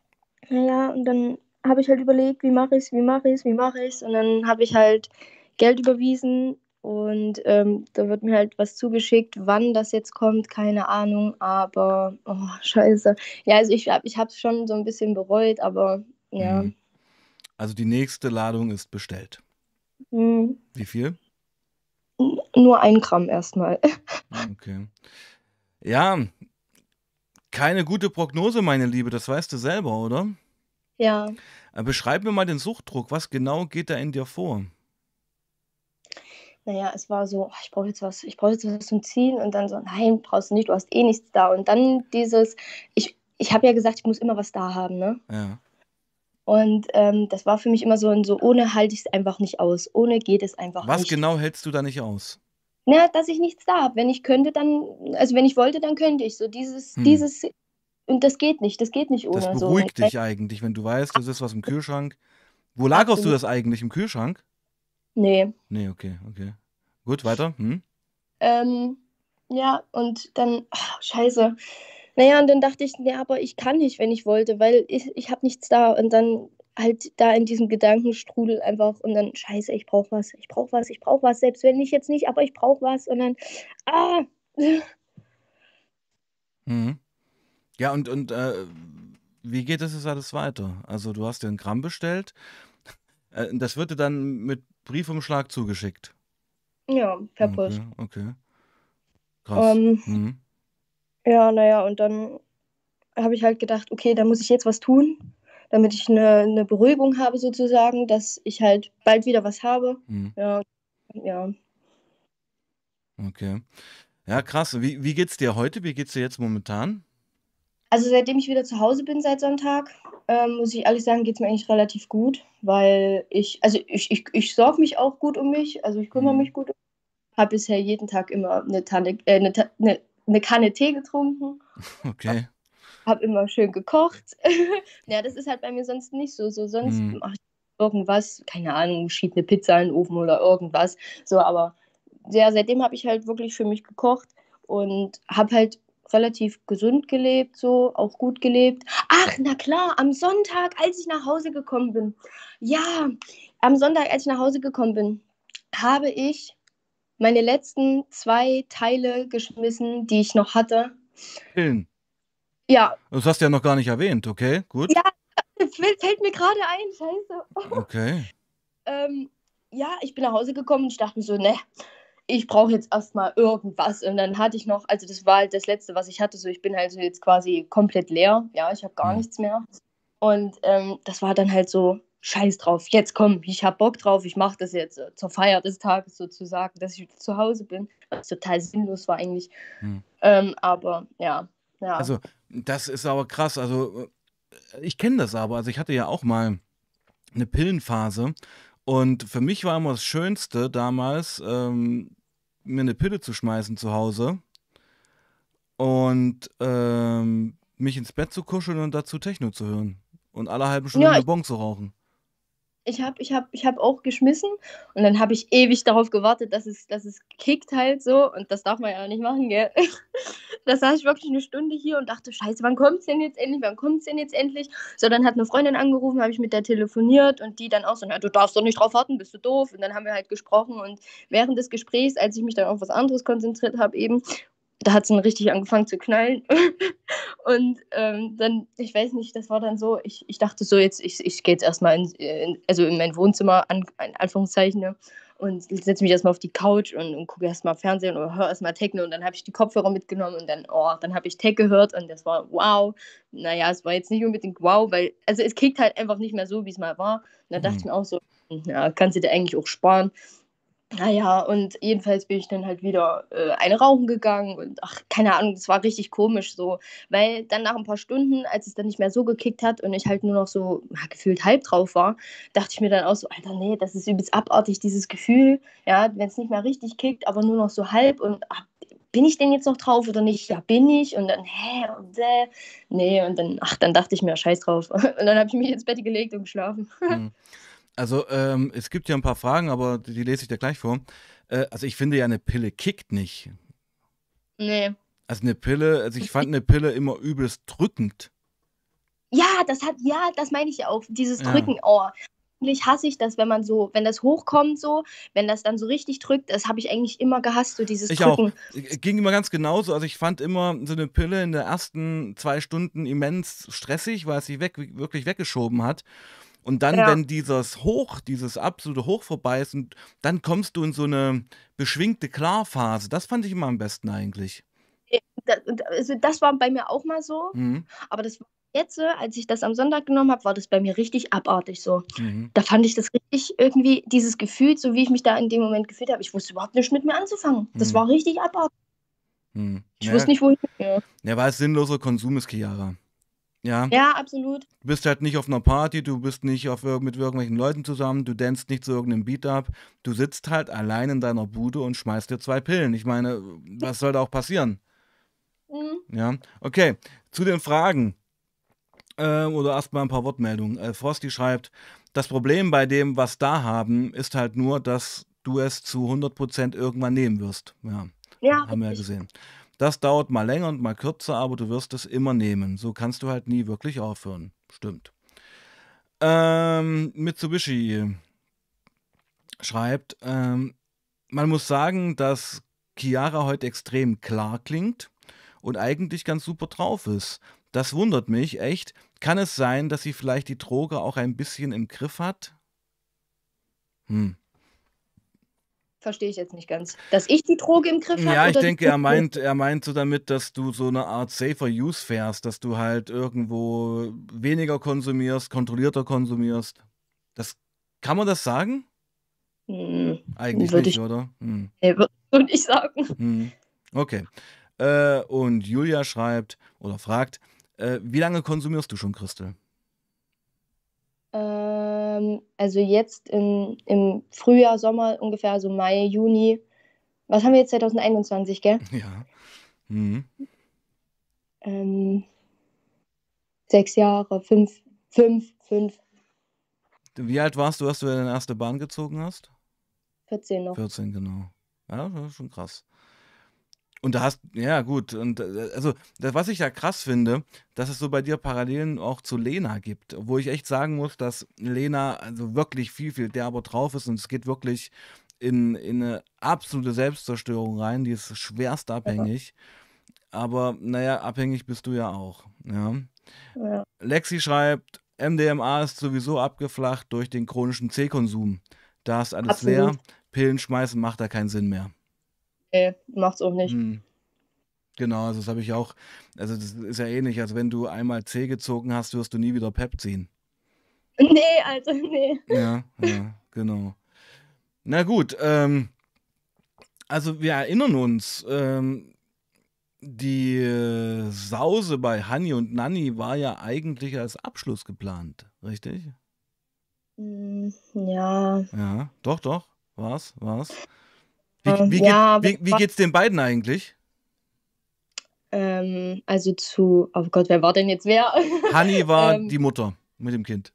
naja, und dann habe ich halt überlegt, wie mache ich es, wie mache ich es, wie mache ich es. Und dann habe ich halt Geld überwiesen und ähm, da wird mir halt was zugeschickt. Wann das jetzt kommt, keine Ahnung, aber oh, scheiße. Ja, also ich, ich habe es schon so ein bisschen bereut, aber ja. Mhm. Also die nächste Ladung ist bestellt. Hm, Wie viel? nur ein Gramm erstmal. <laughs> Okay. Ja, keine gute Prognose, meine Liebe, das weißt du selber, oder? ja. Äh, Beschreib mir mal den Suchtdruck. Was genau geht da in dir vor? Naja, es war so, oh, ich brauche jetzt was, ich brauche jetzt was zum Ziehen und dann so, nein, brauchst du nicht, du hast eh nichts da. Und dann dieses, ich, ich habe ja gesagt, ich muss immer was da haben, ne? Ja. Und ähm, das war für mich immer so, ein so ohne halte ich es einfach nicht aus. Ohne geht es einfach Was nicht. genau hältst du da nicht aus? Na, dass ich nichts da habe. Wenn ich könnte, dann, also wenn ich wollte, dann könnte ich. So dieses, Hm. dieses und das geht nicht, das geht nicht ohne. Das so. beruhigt dich eigentlich, wenn du weißt, das ist was im Kühlschrank. Wo lagerst du das eigentlich? Im Kühlschrank? Nee. Nee, okay, okay. Gut, weiter. Hm? Ähm, ja, und dann, ach, scheiße. Naja, und dann dachte ich, nee, aber ich kann nicht, wenn ich wollte, weil ich, ich habe nichts da. Und dann halt da in diesem Gedankenstrudel einfach und dann, scheiße, ich brauche was, ich brauche was, ich brauche was, selbst wenn ich jetzt nicht, aber ich brauche was. Und dann, ah, Mhm. Ja, und, und äh, wie geht das jetzt alles weiter? Also, du hast dir ein Gramm bestellt. Äh, das dir dann mit Briefumschlag zugeschickt. ja, per Post. Okay, okay. Krass. Ähm, Mhm. ja, naja, und dann habe ich halt gedacht, okay, da muss ich jetzt was tun, damit ich eine, eine Beruhigung habe sozusagen, dass ich halt bald wieder was habe. Mhm. Ja, ja. Okay. Ja, krass. Wie, wie geht's dir heute? Wie geht's dir jetzt momentan? Also seitdem ich wieder zu Hause bin seit Sonntag, ähm, muss ich ehrlich sagen, geht es mir eigentlich relativ gut, weil ich, also ich, ich, ich sorge mich auch gut um mich, also ich kümmere Mhm. mich gut um mich. Habe bisher jeden Tag immer eine, Tanne, äh, eine, eine, eine Kanne Tee getrunken, <laughs> Okay. habe immer schön gekocht. <laughs> ja, das ist halt bei mir sonst nicht so. So sonst Mhm. mache ich irgendwas, keine Ahnung, schieb eine Pizza in den Ofen oder irgendwas. So, aber ja, seitdem habe ich halt wirklich für mich gekocht und habe halt relativ gesund gelebt, so auch gut gelebt. Ach, na klar, am Sonntag, als ich nach Hause gekommen bin. Ja, am Sonntag, als ich nach Hause gekommen bin, habe ich meine letzten zwei Teile geschmissen, die ich noch hatte. Pillen. Ja, Das hast du ja noch gar nicht erwähnt, okay? Gut. Ja. fällt, fällt mir gerade ein, scheiße. Okay. <laughs> ähm, ja, ich bin nach Hause gekommen und ich dachte mir so, ne, ich brauche jetzt erstmal irgendwas. Und dann hatte ich noch, also das war halt das Letzte, was ich hatte. So, ich bin halt so jetzt quasi komplett leer. Ja, ich habe gar Mhm. nichts mehr. Und ähm, das war dann halt so, scheiß drauf, jetzt komm, ich habe Bock drauf, ich mache das jetzt äh, zur Feier des Tages sozusagen, dass ich zu Hause bin. Was total sinnlos war eigentlich. Hm. Ähm, aber ja, ja. Also, das ist aber krass. Also, äh, ich kenne das aber. Also, ich hatte ja auch mal eine Pillenphase. Und für mich war immer das Schönste damals, ähm, mir eine Pille zu schmeißen zu Hause und ähm, mich ins Bett zu kuscheln und dazu Techno zu hören. Und alle halbe Stunde Ja, eine Bon zu rauchen. Ich habe ich hab, ich hab auch geschmissen und dann habe ich ewig darauf gewartet, dass es, dass es kickt halt so und das darf man ja nicht machen, gell? <laughs> Da saß ich wirklich eine Stunde hier und dachte, scheiße, wann kommt es denn jetzt endlich, wann kommt es denn jetzt endlich? So, dann hat eine Freundin angerufen, habe ich mit der telefoniert und die dann auch so, na, du darfst doch nicht drauf warten, bist du doof? Und dann haben wir halt gesprochen und während des Gesprächs, als ich mich dann auf was anderes konzentriert habe eben, da hat es dann richtig angefangen zu knallen. <laughs> Und ähm, dann, ich weiß nicht, das war dann so, ich, ich dachte so, jetzt, ich, ich gehe jetzt erstmal in, in, also in mein Wohnzimmer, an, in Anführungszeichen, ne, und setze mich erstmal auf die Couch und, und gucke erstmal Fernsehen oder höre erstmal Techno und dann habe ich die Kopfhörer mitgenommen und dann, oh, dann habe ich Tech gehört und das war wow. Naja, es war jetzt nicht unbedingt wow, weil, also es kickt halt einfach nicht mehr so, wie es mal war. Und da dachte Mhm. ich mir auch so, ja, kannst du dir eigentlich auch sparen. Naja, und jedenfalls bin ich dann halt wieder äh, eine rauchen gegangen und ach, keine Ahnung, das war richtig komisch so, weil dann nach ein paar Stunden, als es dann nicht mehr so gekickt hat und ich halt nur noch so ja, gefühlt halb drauf war, dachte ich mir dann auch so, Alter, nee, das ist übelst abartig, dieses Gefühl, ja, wenn es nicht mehr richtig kickt, aber nur noch so halb und ach, bin ich denn jetzt noch drauf oder nicht? Ja, bin ich. Und dann, hä, und äh, nee, und dann, ach, dann dachte ich mir, scheiß drauf. <laughs> Und dann habe ich mich ins Bett gelegt und geschlafen. Mhm. Also, ähm, es gibt ja ein paar Fragen, aber die, die lese ich dir gleich vor. Äh, also, ich finde ja, eine Pille kickt nicht. Nee. Also, eine Pille, also ich fand eine Pille immer übelst drückend. Ja, das hat, ja, das meine ich ja auch, dieses Ja. Drücken, oh. Eigentlich hasse ich das, wenn man so, wenn das hochkommt so, wenn das dann so richtig drückt, das habe ich eigentlich immer gehasst, so dieses Ich auch. Drücken. Äh, Ging immer ganz genauso. Also, ich fand immer so eine Pille in den ersten zwei Stunden immens stressig, weil es sich weg, wirklich weggeschoben hat. Und dann, Ja. wenn dieses Hoch, dieses absolute Hoch vorbei ist, und dann kommst du in so eine beschwingte Klarphase. Das fand ich immer am besten eigentlich. Das, also das war bei mir auch mal so, Mhm. aber das war jetzt, als ich das am Sonntag genommen habe, war das bei mir richtig abartig so. Mhm. Da fand ich das richtig irgendwie, dieses Gefühl, so wie ich mich da in dem Moment gefühlt habe, ich wusste überhaupt nicht mit mir anzufangen. Das Mhm. war richtig abartig. Mhm. Ich Ja, wusste nicht, wohin. Ja, ja, weil es sinnloser Konsum ist, Chiara. Ja, ja absolut. du bist halt nicht auf einer Party, du bist nicht auf, mit irgendwelchen Leuten zusammen, du danst nicht zu irgendeinem Beat ab. Du sitzt halt allein in deiner Bude und schmeißt dir zwei Pillen. Ich meine, was soll da auch passieren? Mhm. Ja, okay. Zu den Fragen. Ähm, oder erstmal ein paar Wortmeldungen. Äh, Frosty schreibt, das Problem bei dem, was da haben, ist halt nur, dass du es zu 100% irgendwann nehmen wirst. Ja, Ja, haben wir ja gesehen. Das dauert mal länger und mal kürzer, aber du wirst es immer nehmen. So kannst du halt nie wirklich aufhören. Stimmt. Ähm, Mitsubishi schreibt, ähm, man muss sagen, dass Chiara heute extrem klar klingt und eigentlich ganz super drauf ist. Das wundert mich echt. Kann es sein, dass sie vielleicht die Droge auch ein bisschen im Griff hat? Hm. Verstehe ich jetzt nicht ganz. Dass ich die Droge im Griff habe? Ja, ich denke, er meint, er meint so damit, dass du so eine Art safer Use fährst, dass du halt irgendwo weniger konsumierst, kontrollierter konsumierst. Das kann man das sagen? Hm, Eigentlich nicht, ich- oder? Hm. nee, würde ich nicht sagen. Hm. Okay. Äh, und Julia schreibt oder fragt, äh, wie lange konsumierst du schon Christel? Ähm, also jetzt in, im Frühjahr, Sommer ungefähr, also Mai, Juni. Was haben wir jetzt 2021, gell? <laughs> Ja. Hm. Ähm, sechs Jahre, fünf, fünf, fünf, Wie alt warst du, als du deine erste Bahn gezogen hast? 14 noch. 14, genau. Ja, das ist schon krass. Und da hast, ja gut, und äh, also das, was ich ja krass finde, dass es so bei dir Parallelen auch zu Lena gibt, wo ich echt sagen muss, dass Lena also wirklich viel, viel derber drauf ist und es geht wirklich in, in eine absolute Selbstzerstörung rein, die ist schwerst abhängig. Aber naja, abhängig bist du ja auch. Ja. Ja. Lexi schreibt, MDMA ist sowieso abgeflacht durch den chronischen C-Konsum. Da ist alles Absolut. leer. Pillen schmeißen macht da keinen Sinn mehr. Nee, macht's auch nicht. Hm. Genau, also das habe ich auch. Also das ist ja ähnlich, als wenn du einmal C gezogen hast, wirst du nie wieder Pep ziehen. <laughs> Nee, also nee. Ja, ja, genau. Na gut, ähm, also wir erinnern uns, ähm, die äh, Sause bei Hanni und Nanni war ja eigentlich als Abschluss geplant, richtig? Hm, Ja, Ja, doch, doch, war's, war's. Wie, Ähm, wie, ja, geht, wie, wie geht's den beiden eigentlich? ähm, also zu, oh Gott, wer war denn jetzt wer? <laughs> Hanni war Ähm, die Mutter mit dem Kind.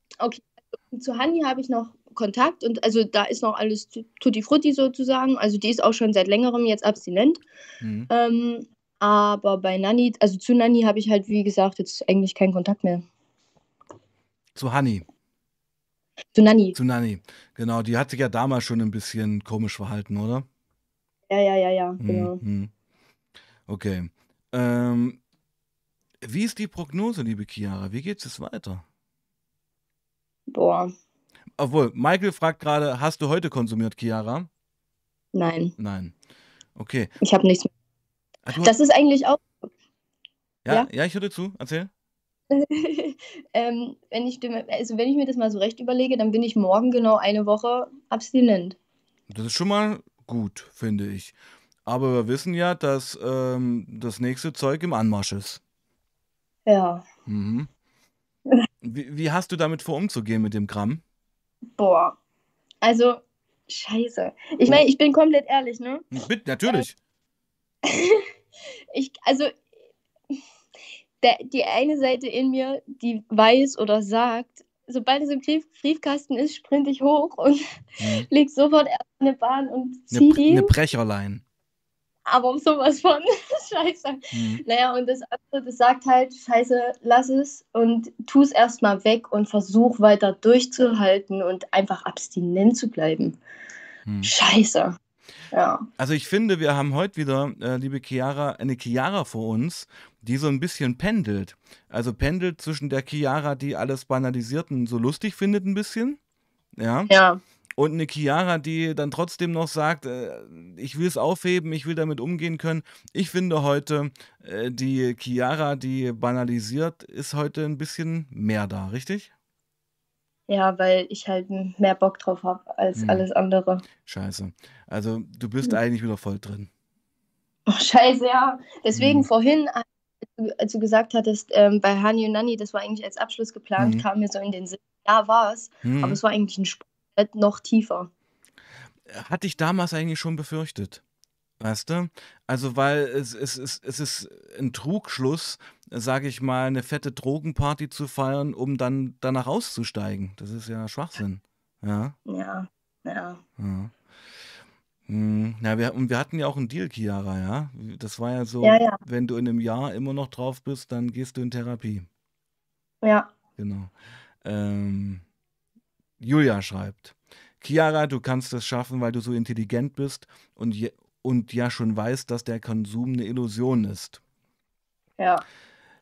zu Hanni habe ich noch Kontakt und also da ist noch alles tu- tutti frutti sozusagen. Also die ist auch schon seit längerem jetzt abstinent. Mhm. Ähm, aber bei Nanni, also zu Nanni habe ich halt, wie gesagt, jetzt eigentlich keinen Kontakt mehr. Zu Hanni. Zu Nanni. Zu Nanni. Genau, die hat sich ja damals schon ein bisschen komisch verhalten, oder? Ja, ja, ja, ja, Hm, genau. hm. Okay. Ähm, wie ist die Prognose, liebe Chiara? Wie geht es weiter? Boah, Obwohl, Michael fragt gerade, hast du heute konsumiert, Chiara? nein, Nein. Okay. ich habe nichts mehr. Du, Das ist eigentlich auch, ja, ja. ja, ich höre zu. Erzähl. <laughs> ähm, wenn ich, dem- also wenn ich mir das mal so recht überlege, dann bin ich morgen genau eine Woche abstinent. Das ist schon mal gut, finde ich. Aber wir wissen ja, dass ähm, das nächste Zeug im Anmarsch ist. Ja, Mhm. <laughs> Wie, wie hast du damit vor, umzugehen mit dem Gramm? boah. Also, scheiße. Ich meine, ich bin komplett ehrlich, ne? Bitte, natürlich. <laughs> Ich, also, der, die eine Seite in mir, die weiß oder sagt, sobald es im Brief, Briefkasten ist, sprinte ich hoch und Mhm. <laughs> leg sofort erst eine Bahn und Eine, zieh Pr- die. eine Brecherlein. aber sowas von <laughs> scheiße. Mhm. Naja, und das andere, das sagt halt, scheiße, lass es und tu es erstmal weg und versuch weiter durchzuhalten und einfach abstinent zu bleiben. Mhm. Scheiße. Ja. Also ich finde, wir haben heute wieder, äh, liebe Chiara, eine Chiara vor uns, die so ein bisschen pendelt. Also pendelt zwischen der Chiara, die alles banalisiert und so lustig findet ein bisschen, ja, Ja. und eine Chiara, die dann trotzdem noch sagt, äh, ich will es aufheben, ich will damit umgehen können. Ich finde heute, äh, die Chiara, die banalisiert, ist heute ein bisschen mehr da, richtig? Ja, weil ich halt mehr Bock drauf habe als Hm. alles andere. Scheiße. Also du bist Hm. eigentlich wieder voll drin. Oh, scheiße, ja. Deswegen Hm. vorhin, als du- gesagt hattest, ähm, bei Hani und Nanni, das war eigentlich als Abschluss geplant, Mhm. kam mir so in den Sinn, ja, war es, Hm. aber es war eigentlich ein Sprung noch tiefer. Hatte ich damals eigentlich schon befürchtet. Weißt du? Also, weil es, es, es, es ist ein Trugschluss, sage ich mal, eine fette Drogenparty zu feiern, um dann danach auszusteigen. Das ist ja Schwachsinn. Ja. Ja, ja. ja. Hm, wir, und wir hatten ja auch einen Deal, Chiara, ja. Das war ja so, Ja, ja, wenn du in einem Jahr immer noch drauf bist, dann gehst du in Therapie. ja. Genau. Ähm, Julia schreibt, Chiara, du kannst es schaffen, weil du so intelligent bist und, je, und ja schon weißt, dass der Konsum eine Illusion ist. Ja.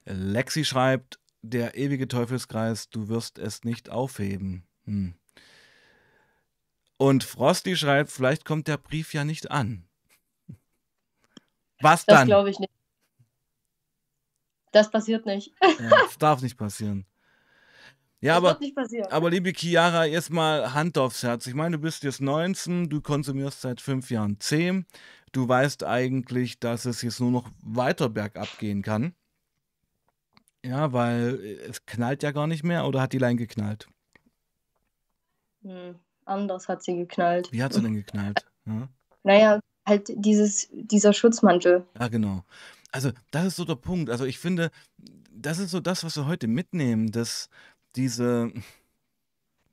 Lexi schreibt, der ewige Teufelskreis, du wirst es nicht aufheben. Hm. Und Frosty schreibt, vielleicht kommt der Brief ja nicht an. Was Das dann? glaube ich nicht. Das passiert nicht. Ja, das darf nicht passieren. Ja, Das aber wird nicht passieren. Aber liebe Chiara, jetzt mal Hand aufs Herz. Ich meine, du bist jetzt 19, du konsumierst seit fünf Jahren 10. Du weißt eigentlich, dass es jetzt nur noch weiter bergab gehen kann. Ja, weil es knallt ja gar nicht mehr oder hat die Line geknallt? Hm, anders hat sie geknallt. Wie hat sie denn geknallt? <laughs> Ja, Naja, halt dieses, dieser Schutzmantel. ja genau. Also, das ist so der Punkt. Also, ich finde, das ist so das, was wir heute mitnehmen, dass diese,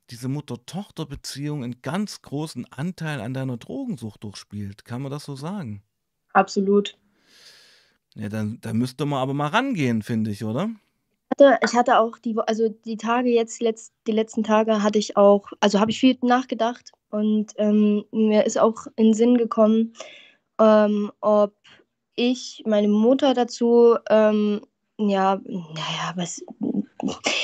diese Mutter-Tochter-Beziehung einen ganz großen Anteil an deiner Drogensucht durchspielt. Kann man das so sagen? Absolut. Ja, dann, dann müsste man aber mal rangehen, finde ich, oder? ich hatte auch die, also die Tage jetzt, die letzten Tage hatte ich auch, also habe ich viel nachgedacht und ähm, mir ist auch in den Sinn gekommen, ähm, ob ich meine Mutter dazu, ähm, ja, naja, was,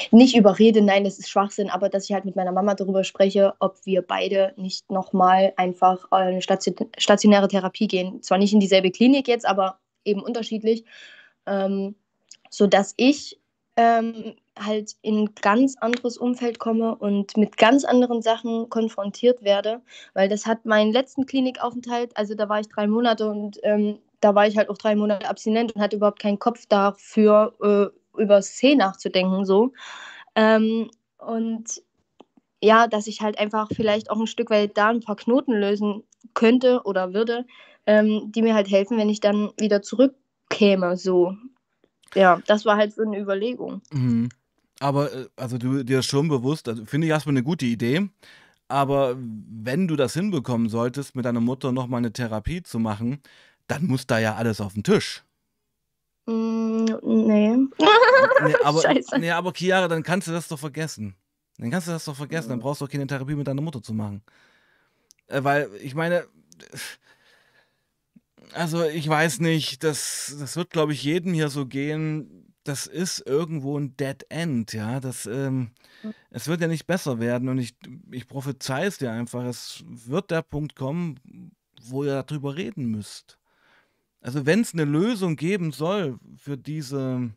nicht überrede, nein, das ist Schwachsinn, aber dass ich halt mit meiner Mama darüber spreche, ob wir beide nicht nochmal einfach in eine Station, stationäre Therapie gehen. Zwar nicht in dieselbe Klinik jetzt, aber eben unterschiedlich, ähm, sodass ich ähm, halt in ein ganz anderes Umfeld komme und mit ganz anderen Sachen konfrontiert werde, weil das hat meinen letzten Klinikaufenthalt, also da war ich drei Monate und ähm, da war ich halt auch drei Monate abstinent und hatte überhaupt keinen Kopf dafür, äh, über C nachzudenken, so. Ähm, und ja, dass ich halt einfach vielleicht auch ein Stück weit da ein paar Knoten lösen könnte oder würde, ähm, die mir halt helfen, wenn ich dann wieder zurückkäme, so. Ja, das war halt so eine Überlegung. Mhm. Aber, äh, also du dir ist schon bewusst, also finde ich erstmal eine gute Idee, aber wenn du das hinbekommen solltest, mit deiner Mutter nochmal eine Therapie zu machen, dann muss da ja alles auf den Tisch. Mm, nee. Nee, <laughs> aber, Scheiße. nee, aber Chiara, dann kannst du das doch vergessen. Dann kannst du das doch vergessen, dann brauchst du auch keine Therapie mit deiner Mutter zu machen. Äh, weil, ich meine, also ich weiß nicht, das, das wird, glaube ich, jedem hier so gehen. Das ist irgendwo ein Dead End, ja. Das, ähm, es wird ja nicht besser werden und ich, ich prophezei es dir einfach. Es wird der Punkt kommen, wo ihr darüber reden müsst. Also wenn es eine Lösung geben soll für diese,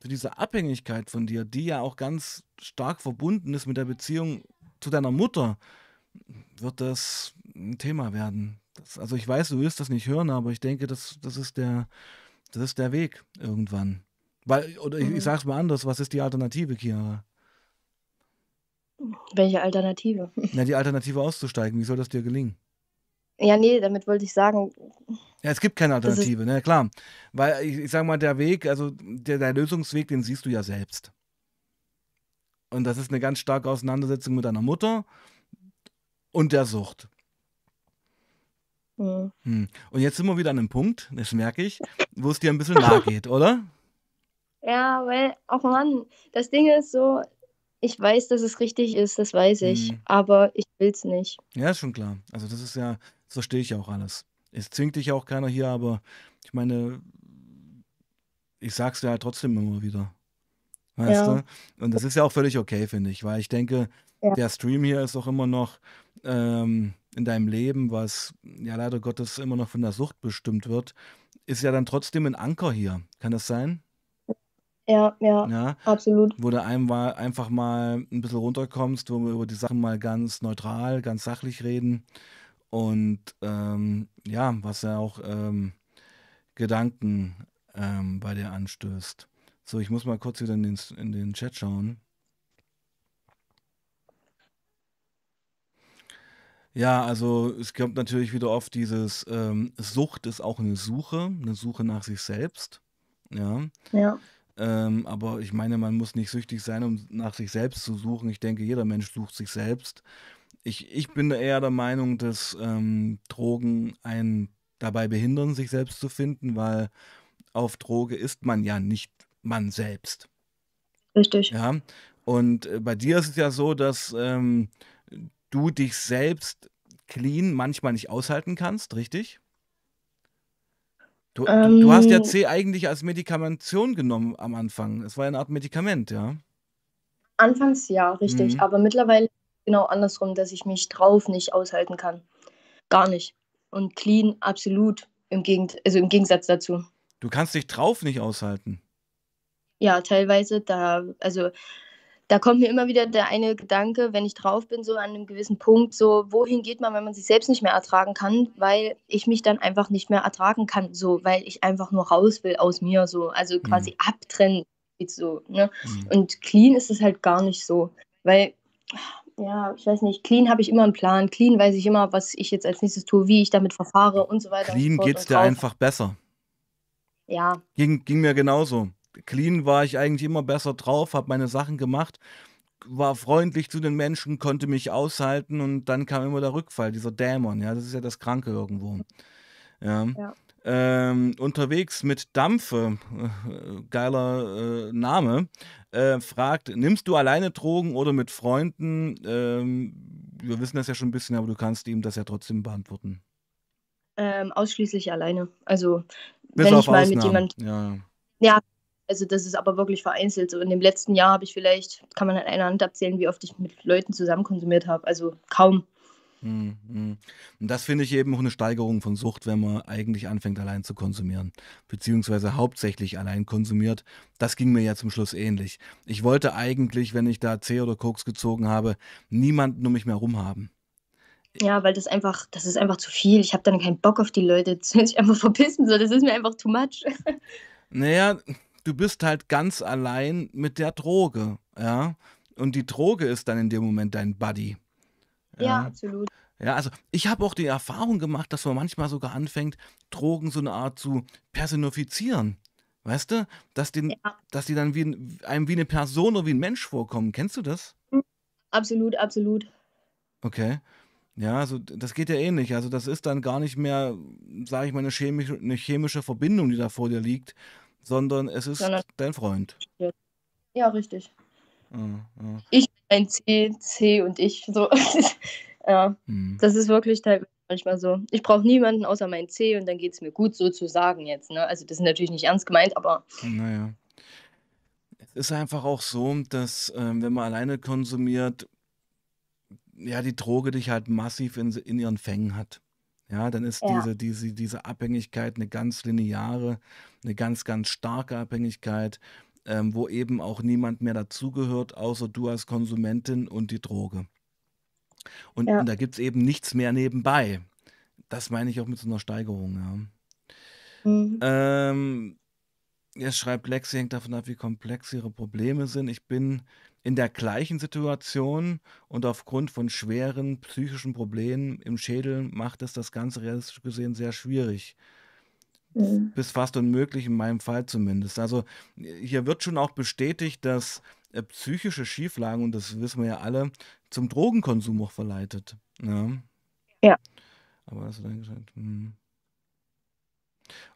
für diese Abhängigkeit von dir, die ja auch ganz stark verbunden ist mit der Beziehung zu deiner Mutter, wird das ein Thema werden. Das, also ich weiß, du willst das nicht hören, aber ich denke, das, das, ist, der, das ist der Weg irgendwann. Weil, oder ich, ich sag's mal anders, was ist die Alternative, Chiara? Welche Alternative? <laughs> Na, die Alternative auszusteigen, wie soll das dir gelingen? Ja, nee, damit wollte ich sagen, Ja, es gibt keine Alternative, ne, klar. Weil ich, ich sag mal, der Weg, also der, der Lösungsweg, den siehst du ja selbst. Und das ist eine ganz starke Auseinandersetzung mit deiner Mutter und der Sucht. hm, Hm. Und jetzt sind wir wieder an einem Punkt, das merke ich, wo es dir ein bisschen nahe <laughs> geht, oder? Ja, weil, auch Mann, das Ding ist so, ich weiß, dass es richtig ist, das weiß ich, Mhm. aber ich will's nicht. Ja, ist schon klar. Also das ist ja, das verstehe ich ja auch alles. Es zwingt dich ja auch keiner hier, aber ich meine, ich sag's dir halt trotzdem immer wieder. Weißt Ja. du? Und das ist ja auch völlig okay, finde ich, weil ich denke, Ja. der Stream hier ist auch immer noch ähm, in deinem Leben, was ja leider Gottes immer noch von der Sucht bestimmt wird, ist ja dann trotzdem ein Anker hier. Kann das sein? Ja, ja, Ja. absolut. wo du einmal einfach mal ein bisschen runterkommst, wo wir über die Sachen mal ganz neutral, ganz sachlich reden und ähm, ja, was ja auch ähm, Gedanken ähm, bei dir anstößt. So, ich muss mal kurz wieder in den, in den Chat schauen. Ja, also es kommt natürlich wieder oft dieses ähm, Sucht ist auch eine Suche, eine Suche nach sich selbst. Ja. Ja. Ähm, aber ich meine, man muss nicht süchtig sein, um nach sich selbst zu suchen. Ich denke, jeder Mensch sucht sich selbst. Ich, ich bin eher der Meinung, dass ähm, Drogen einen dabei behindern, sich selbst zu finden, weil auf Droge ist man ja nicht man selbst. Richtig. Ja. Und äh, bei dir ist es ja so, dass ähm, du dich selbst clean manchmal nicht aushalten kannst, richtig? Du, du, du hast ja Ähm, C eigentlich als Medikamentation genommen am Anfang. Es war ja eine Art Medikament, ja? anfangs ja, richtig. Mhm. Aber mittlerweile genau andersrum, dass ich mich drauf nicht aushalten kann. Gar nicht. Und clean absolut im, Gegend also im Gegensatz dazu. Du kannst dich drauf nicht aushalten. Ja, teilweise, da, also da kommt mir immer wieder der eine Gedanke, wenn ich drauf bin, so an einem gewissen Punkt, so, wohin geht man, wenn man sich selbst nicht mehr ertragen kann, weil ich mich dann einfach nicht mehr ertragen kann, so, weil ich einfach nur raus will aus mir, so, also Mhm. quasi abtrennen, so, ne? Mhm. Und clean ist es halt gar nicht so, weil, ja, ich weiß nicht, clean habe ich immer einen Plan, clean weiß ich immer, was ich jetzt als nächstes tue, wie ich damit verfahre und so weiter Clean geht's Und dir einfach besser. ja, Ging, ging mir genauso. Clean war ich eigentlich immer besser drauf, habe meine Sachen gemacht, war freundlich zu den Menschen, konnte mich aushalten und dann kam immer der Rückfall, dieser Dämon, ja, das ist ja das Kranke irgendwo. Ja. Ja. Ähm, unterwegs mit Dampfe, äh, geiler äh, Name, äh, fragt, nimmst du alleine Drogen oder mit Freunden? Ähm, wir wissen das ja schon ein bisschen, aber du kannst ihm das ja trotzdem beantworten. ähm, ausschließlich alleine. Also, Bis wenn ich mal mit Ausnahmen. jemand Ja. Also das ist aber wirklich vereinzelt. So in dem letzten Jahr habe ich vielleicht, kann man an einer Hand abzählen, wie oft ich mit Leuten zusammen konsumiert habe. Also kaum. Hm, hm. Und das finde ich eben auch eine Steigerung von Sucht, wenn man eigentlich anfängt, allein zu konsumieren, beziehungsweise hauptsächlich allein konsumiert. Das ging mir ja zum Schluss ähnlich. Ich wollte eigentlich, wenn ich da C oder Koks gezogen habe, niemanden um mich mehr rum haben. Ja, weil das einfach, das ist einfach zu viel. Ich habe dann keinen Bock auf die Leute. Das will ich einfach verpissen. So, das ist mir einfach too much. <laughs> Naja, du bist halt ganz allein mit der Droge, ja. Und die Droge ist dann in dem Moment dein Buddy. Ja, absolut. Ja, also ich habe auch die Erfahrung gemacht, dass man manchmal sogar anfängt, Drogen so eine Art zu personifizieren. Weißt du? Dass, den, Ja, dass die dann wie, ein- einem wie eine Person oder wie ein Mensch vorkommen. Kennst du das? absolut, absolut. Okay. Ja, also das geht ja ähnlich. Also das ist dann gar nicht mehr, sage ich mal, eine chemische, eine chemische Verbindung, die da vor dir liegt, sondern es ist Sondern, dein Freund. ja, richtig. Ja, ja. Ich, ein C, C und ich. So. <laughs> ja, Hm. das ist wirklich teilweise manchmal so. Ich brauche niemanden außer meinen C und dann geht es mir gut, sozusagen jetzt. Ne? Also das ist natürlich nicht ernst gemeint, aber Naja. Es ist einfach auch so, dass ähm, wenn man alleine konsumiert, ja, die Droge dich halt massiv in, in ihren Fängen hat. Ja, dann ist ja, diese, diese, diese Abhängigkeit eine ganz lineare, eine ganz, ganz starke Abhängigkeit, ähm, wo eben auch niemand mehr dazugehört, außer du als Konsumentin und die Droge. Und, ja. und da gibt es eben nichts mehr nebenbei. Das meine ich auch mit so einer Steigerung, ja. Mhm. Ähm, jetzt schreibt Lexi, hängt davon ab, wie komplex ihre Probleme sind. Ich bin in der gleichen Situation und aufgrund von schweren psychischen Problemen im Schädel macht es das Ganze realistisch gesehen sehr schwierig. Mhm. Bis fast unmöglich, in meinem Fall zumindest. Also hier wird schon auch bestätigt, dass äh, psychische Schieflagen, und das wissen wir ja alle, zum Drogenkonsum auch verleitet. Ja, Ja. aber das dann gesagt. Hm.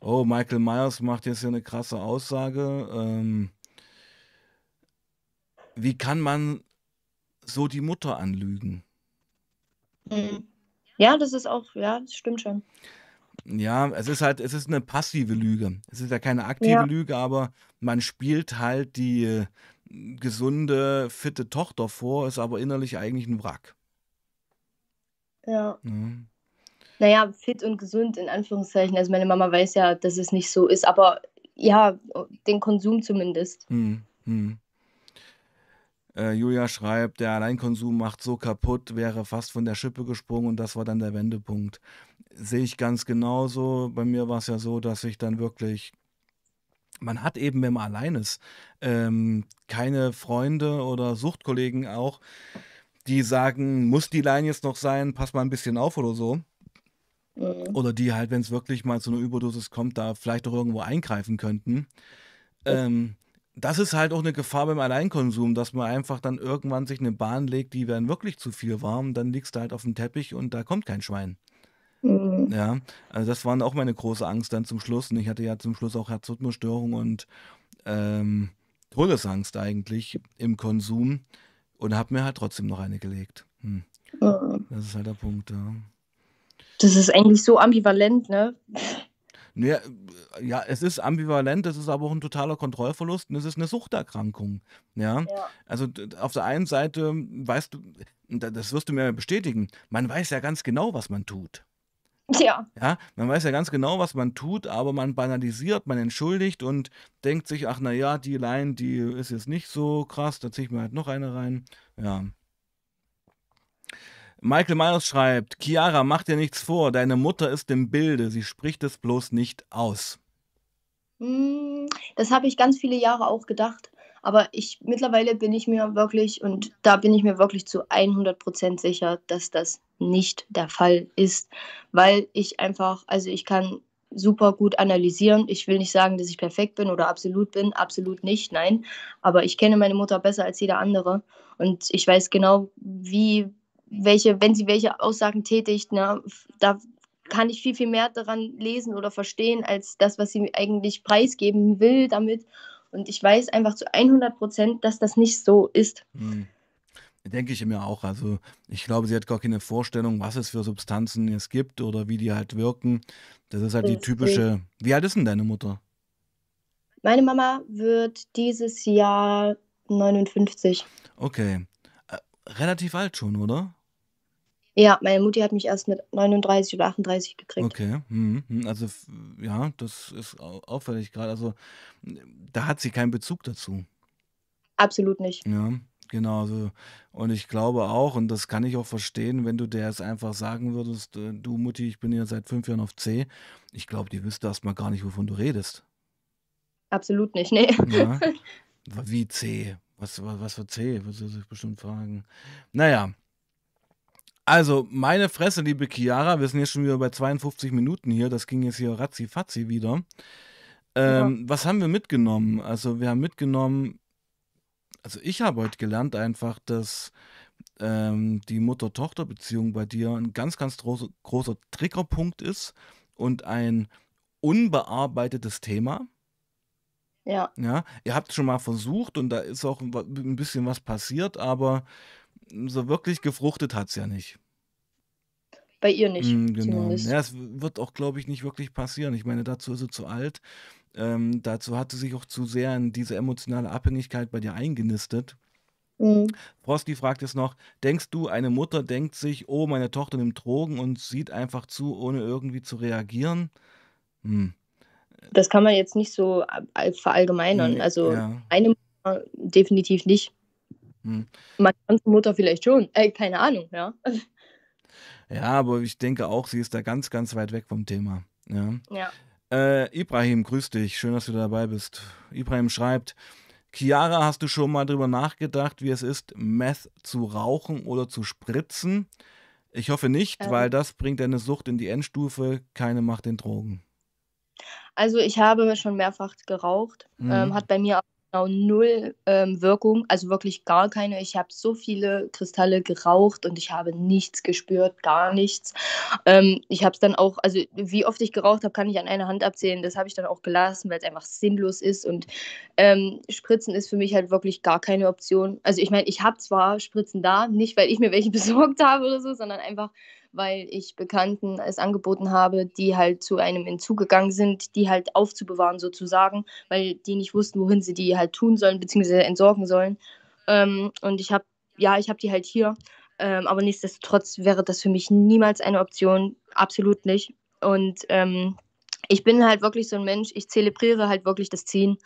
Oh, Michael Myers macht jetzt hier eine krasse Aussage. Ähm, wie kann man so die Mutter anlügen? Mhm. Ja, das ist auch, ja, das stimmt schon. Ja, es ist halt, es ist eine passive Lüge. Es ist ja keine aktive Ja, Lüge, aber man spielt halt die äh, gesunde, fitte Tochter vor, ist aber innerlich eigentlich ein Wrack. ja. Ja. Naja, fit und gesund in Anführungszeichen. Also meine Mama weiß ja, dass es nicht so ist, aber ja, den Konsum zumindest. Hm, hm. Äh, Julia schreibt, der Alleinkonsum macht so kaputt, wäre fast von der Schippe gesprungen und das war dann der Wendepunkt. Sehe ich ganz genauso. Bei mir war es ja so, dass ich dann wirklich, man hat eben, wenn man allein ist, ähm, keine Freunde oder Suchtkollegen auch, die sagen, muss die Line jetzt noch sein, pass mal ein bisschen auf oder so. Mhm. Oder die halt, wenn es wirklich mal zu einer Überdosis kommt, da vielleicht auch irgendwo eingreifen könnten. Ähm, das ist halt auch eine Gefahr beim Alleinkonsum, dass man einfach dann irgendwann sich eine Bahn legt, die dann wirklich zu viel war und dann liegst du halt auf dem Teppich und da kommt kein Schwein. Mhm. Ja, also das war auch meine große Angst dann zum Schluss. Und ich hatte ja zum Schluss auch Herzrhythmusstörung und ähm, Todesangst eigentlich im Konsum und habe mir halt trotzdem noch eine gelegt. Hm. Mhm. Das ist halt der Punkt, ja. Das ist eigentlich so ambivalent, ne? Ja, ja, es ist ambivalent, es ist aber auch ein totaler Kontrollverlust und es ist eine Suchterkrankung. Ja, Ja. also auf der einen Seite weißt du, das wirst du mir bestätigen, man weiß ja ganz genau, was man tut. Ja. Ja, man weiß ja ganz genau, was man tut, aber man banalisiert, man entschuldigt und denkt sich, ach na ja, die Line, die ist jetzt nicht so krass, da ziehe ich mir halt noch eine rein. Ja. Michael Myers schreibt, Chiara, mach dir nichts vor, deine Mutter ist im Bilde, sie spricht es bloß nicht aus. Mm, Das habe ich ganz viele Jahre auch gedacht. Aber ich mittlerweile bin ich mir wirklich, und da bin ich mir wirklich zu 100% sicher, dass das nicht der Fall ist, weil ich einfach, also ich kann super gut analysieren. Ich will nicht sagen, dass ich perfekt bin oder absolut bin, absolut nicht, nein. Aber ich kenne meine Mutter besser als jeder andere und ich weiß genau, wie, welche, wenn sie welche Aussagen tätigt, ne, da kann ich viel, viel mehr daran lesen oder verstehen, als das, was sie eigentlich preisgeben will damit. Und ich weiß einfach zu 100 Prozent, dass das nicht so ist. Hm. Denke ich mir auch. Also ich glaube, sie hat gar keine Vorstellung, was es für Substanzen es gibt oder wie die halt wirken. Das ist halt die Deswegen. typische. Wie alt ist denn deine Mutter? Meine Mama wird dieses Jahr 59. Okay. Äh, relativ alt schon, oder? Ja, meine Mutti hat mich erst mit 39 oder 38 gekriegt. Okay. Mhm. mhm. Also ja, das ist au- auffällig gerade. Also da hat sie keinen Bezug dazu. Absolut nicht. Ja, genau. Also, und ich glaube auch, und das kann ich auch verstehen, wenn du der jetzt einfach sagen würdest, äh, du Mutti, ich bin hier seit fünf Jahren auf C. Ich glaube, die wüsste erstmal gar nicht, wovon du redest. Absolut nicht. Nee. Ja. <laughs> Wie C? Was, was, was für C? Wird sie sich bestimmt fragen. Naja. Also, meine Fresse, liebe Chiara, wir sind jetzt schon wieder bei 52 Minuten hier. Das ging jetzt hier ratzi-fatzi wieder. Ähm, Was haben wir mitgenommen? Also, wir haben mitgenommen, also ich habe heute gelernt einfach, dass ähm, die Mutter-Tochter-Beziehung bei dir ein ganz, ganz großer, großer Triggerpunkt ist und ein unbearbeitetes Thema. Ja, Ja, ihr habt schon mal versucht und da ist auch ein bisschen was passiert, aber so wirklich gefruchtet hat es ja nicht. bei ihr nicht. Mm, genau. Zumindest. Ja, es wird auch, glaube ich, nicht wirklich passieren. Ich meine, dazu ist sie zu alt. Ähm, dazu hat sie sich auch zu sehr in diese emotionale Abhängigkeit bei dir eingenistet. Mhm. Frosty fragt jetzt noch, denkst du, eine Mutter denkt sich, oh, meine Tochter nimmt Drogen und sieht einfach zu, ohne irgendwie zu reagieren? Hm. Das kann man jetzt nicht so verallgemeinern. Nee, Also ja. eine Mutter definitiv nicht. Hm. Meine ganze Mutter vielleicht schon. Äh, keine Ahnung, ja. <laughs> Ja, aber ich denke auch, sie ist da ganz, ganz weit weg vom Thema. Ja. Ja. Äh, Ibrahim, grüß dich. Schön, dass du dabei bist. Ibrahim schreibt, Chiara, hast du schon mal drüber nachgedacht, wie es ist, Meth zu rauchen oder zu spritzen? Ich hoffe nicht, Ähm. weil das bringt deine Sucht in die Endstufe. Keine Macht den Drogen. Also ich habe schon mehrfach geraucht, Mhm. ähm, hat bei mir auch genau null ähm, Wirkung, also wirklich gar keine. Ich habe so viele Kristalle geraucht und ich habe nichts gespürt, gar nichts. Ähm, ich habe es dann auch, also wie oft ich geraucht habe, kann ich an einer Hand abzählen. Das habe ich dann auch gelassen, weil es einfach sinnlos ist und ähm, Spritzen ist für mich halt wirklich gar keine Option. Also ich meine, ich habe zwar Spritzen da, nicht weil ich mir welche <laughs> besorgt habe oder so, sondern einfach weil ich Bekannten es angeboten habe, die halt zu einem Entzug gegangen sind, die halt aufzubewahren sozusagen, weil die nicht wussten, wohin sie die halt tun sollen, beziehungsweise entsorgen sollen. Ähm, und ich habe, ja, ich habe die halt hier, ähm, aber nichtsdestotrotz wäre das für mich niemals eine Option, absolut nicht. Und ähm, ich bin halt wirklich so ein Mensch, ich zelebriere halt wirklich das Ziehen.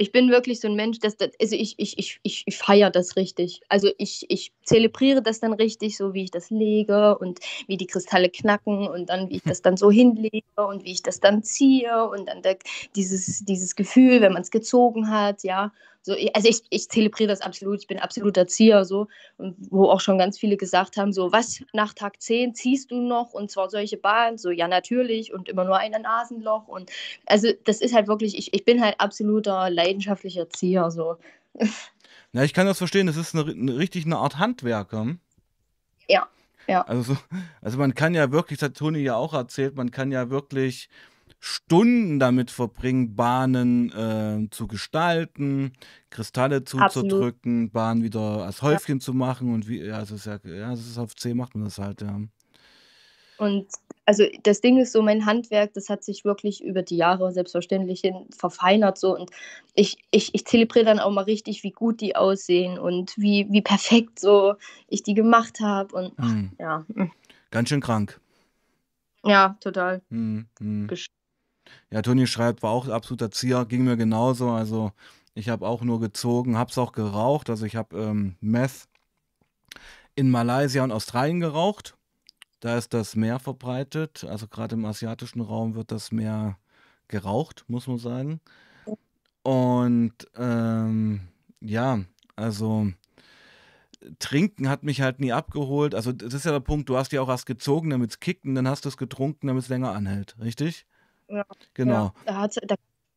Ich bin wirklich so ein Mensch, dass das, also ich, ich, ich, ich, ich feiere das richtig. Also ich, ich zelebriere das dann richtig, so wie ich das lege und wie die Kristalle knacken und dann, wie ich das dann so hinlege und wie ich das dann ziehe und dann der, dieses, dieses Gefühl, wenn man es gezogen hat, ja, So, also ich, ich zelebriere das absolut, ich bin absoluter Erzieher, so, und wo auch schon ganz viele gesagt haben, so, was, nach Tag 10 ziehst du noch? Und zwar solche Bahnen, so, ja, natürlich. Und immer nur ein Nasenloch. Und, also das ist halt wirklich, ich, ich bin halt absoluter leidenschaftlicher Erzieher, so. <laughs> Ja, ich kann das verstehen, das ist eine, eine richtig eine Art Handwerker. Ja, ja. Also, also man kann ja wirklich, das hat Toni ja auch erzählt, man kann ja wirklich Stunden damit verbringen, Bahnen äh, zu gestalten, Kristalle zuzudrücken, Absolut. Bahnen wieder als Häufchen ja. zu machen und wie, ja, es ist ja, ja, es ist auf C macht man das halt, ja. Und also das Ding ist so, mein Handwerk, das hat sich wirklich über die Jahre selbstverständlich hin verfeinert so und ich, ich, ich zelebriere dann auch mal richtig, wie gut die aussehen und wie, wie perfekt so ich die gemacht habe und hm. ja. Ganz schön krank. Ja, total. Hm, hm. Ja, Toni schreibt, war auch absoluter Zier, ging mir genauso. Also ich habe auch nur gezogen, habe es auch geraucht. Also ich habe ähm, Meth in Malaysia und Australien geraucht. Da ist das mehr verbreitet. Also gerade im asiatischen Raum wird das mehr geraucht, muss man sagen. Und ähm, ja, also Trinken hat mich halt nie abgeholt. Also das ist ja der Punkt, du hast ja auch erst gezogen, damit es kickt und dann hast du es getrunken, damit es länger anhält, richtig? Ja. Genau. Da, da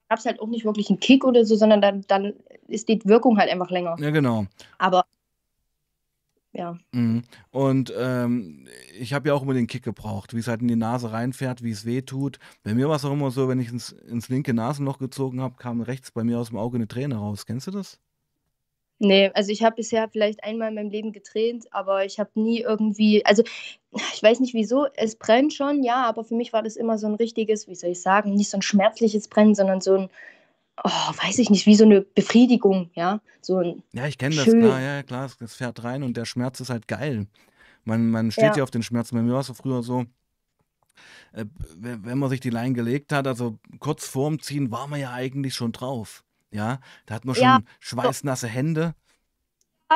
gab es halt auch nicht wirklich einen Kick oder so, sondern dann, dann ist die Wirkung halt einfach länger. Ja, genau. Aber ja. Mhm. Und ähm, ich habe ja auch immer den Kick gebraucht, wie es halt in die Nase reinfährt, wie es weh tut. Bei mir war es auch immer so, wenn ich ins, ins linke Nasenloch gezogen habe, kam rechts bei mir aus dem Auge eine Träne raus. Kennst du das? Nee, also ich habe bisher vielleicht einmal in meinem Leben getränt, aber ich habe nie irgendwie, also ich weiß nicht wieso, es brennt schon, ja, aber für mich war das immer so ein richtiges, wie soll ich sagen, nicht so ein schmerzliches Brennen, sondern so ein, oh, weiß ich nicht, wie so eine Befriedigung, ja. So ein ja, ich kenne das, klar, ja, klar, das fährt rein und der Schmerz ist halt geil. Man, man steht ja. ja auf den Schmerz. Bei mir war es so früher so, äh, wenn man sich die Leine gelegt hat, also kurz vorm Ziehen war man ja eigentlich schon drauf. Ja, da hat man schon ja. schweißnasse Hände. <laughs>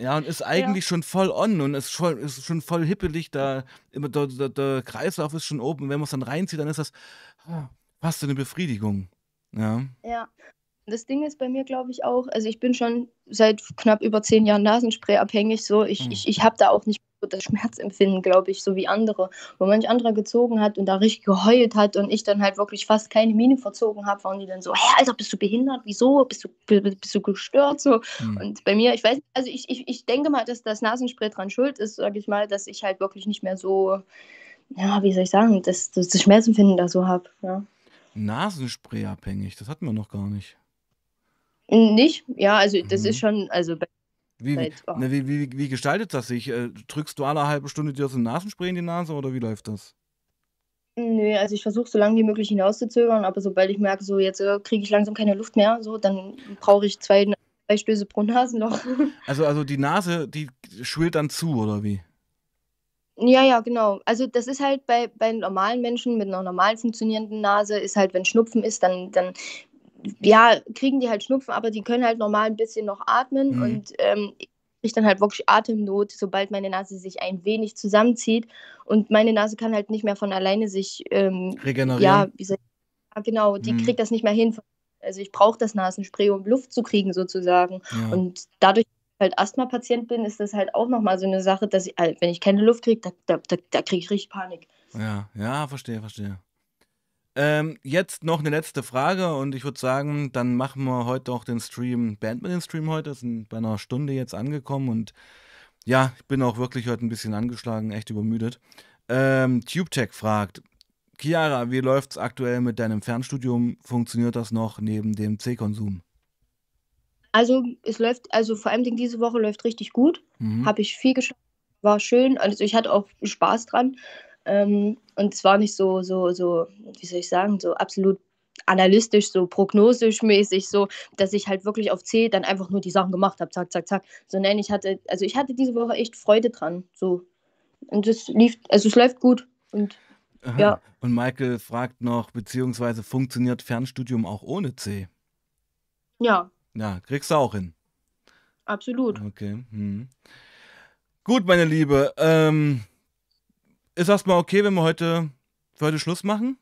Ja, und ist eigentlich ja. schon voll on und ist, voll, ist schon voll hippelig. Da, immer der, der, der Kreislauf ist schon oben. Wenn man es dann reinzieht, dann ist das ah, fast eine Befriedigung. Ja. Ja. Das Ding ist bei mir, glaube ich, auch, also ich bin schon seit knapp über zehn Jahren Nasenspray abhängig. So. Ich, mhm. ich, ich habe da auch nicht das Schmerzempfinden, glaube ich, so wie andere. Wo manch anderer gezogen hat und da richtig geheult hat und ich dann halt wirklich fast keine Miene verzogen habe, waren die dann so, hey, Alter, bist du behindert? Wieso? Bist du, bist du gestört? So. Mhm. Und bei mir, ich weiß, also ich, ich, ich denke mal, dass das Nasenspray dran schuld ist, sage ich mal, dass ich halt wirklich nicht mehr so, ja, wie soll ich sagen, das, das Schmerzempfinden da so habe. Ja. Nasenspray abhängig, das hatten wir noch gar nicht. Nicht? Ja, also das mhm. ist schon, also bei wie, wie, ne, wie, wie, wie, gestaltet das sich? Äh, drückst du alle halbe Stunde dir so ein Nasenspray in die Nase oder wie läuft das? Nö, also ich versuche so lange wie möglich hinauszuzögern, aber sobald ich merke, so jetzt äh, kriege ich langsam keine Luft mehr, so, dann brauche ich zwei, zwei Stöße pro Nasenloch. <laughs> Also, also die Nase, die schwillt dann zu, oder wie? Ja, ja, genau. Also das ist halt bei, bei normalen Menschen mit einer normal funktionierenden Nase, ist halt, wenn Schnupfen ist, dann, dann ja, kriegen die halt Schnupfen, aber die können halt normal ein bisschen noch atmen mhm. und ähm, ich dann halt wirklich Atemnot, sobald meine Nase sich ein wenig zusammenzieht und meine Nase kann halt nicht mehr von alleine sich ähm, regenerieren. Ja, ich, genau, die mhm. kriegt das nicht mehr hin. Also ich brauche das Nasenspray, um Luft zu kriegen sozusagen. Ja. Und dadurch, dass ich halt Asthma-Patient bin, ist das halt auch nochmal so eine Sache, dass ich, halt, wenn ich keine Luft kriege, da, da, da, da kriege ich richtig Panik. Ja, ja, verstehe, verstehe. Ähm, jetzt noch eine letzte Frage und ich würde sagen, dann machen wir heute auch den Stream, beenden wir den Stream heute, sind bei einer Stunde jetzt angekommen und ja, ich bin auch wirklich heute ein bisschen angeschlagen, echt übermüdet. Ähm, TubeTech fragt, Chiara, wie läuft es aktuell mit deinem Fernstudium? Funktioniert das noch neben dem C-Konsum? Also es läuft, also vor allem diese Woche läuft richtig gut. Mhm. Habe ich viel geschafft, war schön. Also ich hatte auch Spaß dran. Ähm, und es war nicht so, so, so, wie soll ich sagen, so absolut analytisch, so prognosisch mäßig, so, dass ich halt wirklich auf C dann einfach nur die Sachen gemacht habe, zack, zack, zack. So nein, ich hatte, also ich hatte diese Woche echt Freude dran. So. Und es lief, also es läuft gut. Und Aha. ja. Und Michael fragt noch, beziehungsweise funktioniert Fernstudium auch ohne C? Ja. Ja, kriegst du auch hin. Absolut. Okay. Hm. Gut, meine Liebe. Ähm, ist erstmal okay, wenn wir heute für heute Schluss machen?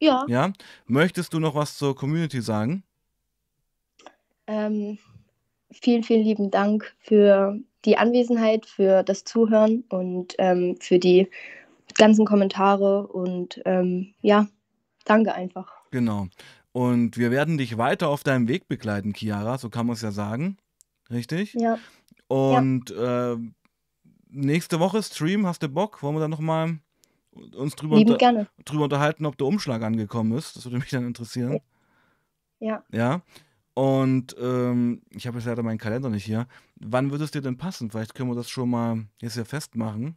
Ja. Ja. Möchtest du noch was zur Community sagen? Ähm, vielen, vielen lieben Dank für die Anwesenheit, für das Zuhören und ähm, für die ganzen Kommentare und ähm, ja, danke einfach. Genau. Und wir werden dich weiter auf deinem Weg begleiten, Chiara, so kann man es ja sagen. Richtig? Ja. Und ja. Äh, nächste Woche Stream, hast du Bock? Wollen wir dann nochmal uns drüber, unter drüber unterhalten, ob der Umschlag angekommen ist? Das würde mich dann interessieren. Ja. Ja. Und ähm, ich habe jetzt leider meinen Kalender nicht hier. Wann würde es dir denn passen? Vielleicht können wir das schon mal jetzt hier festmachen.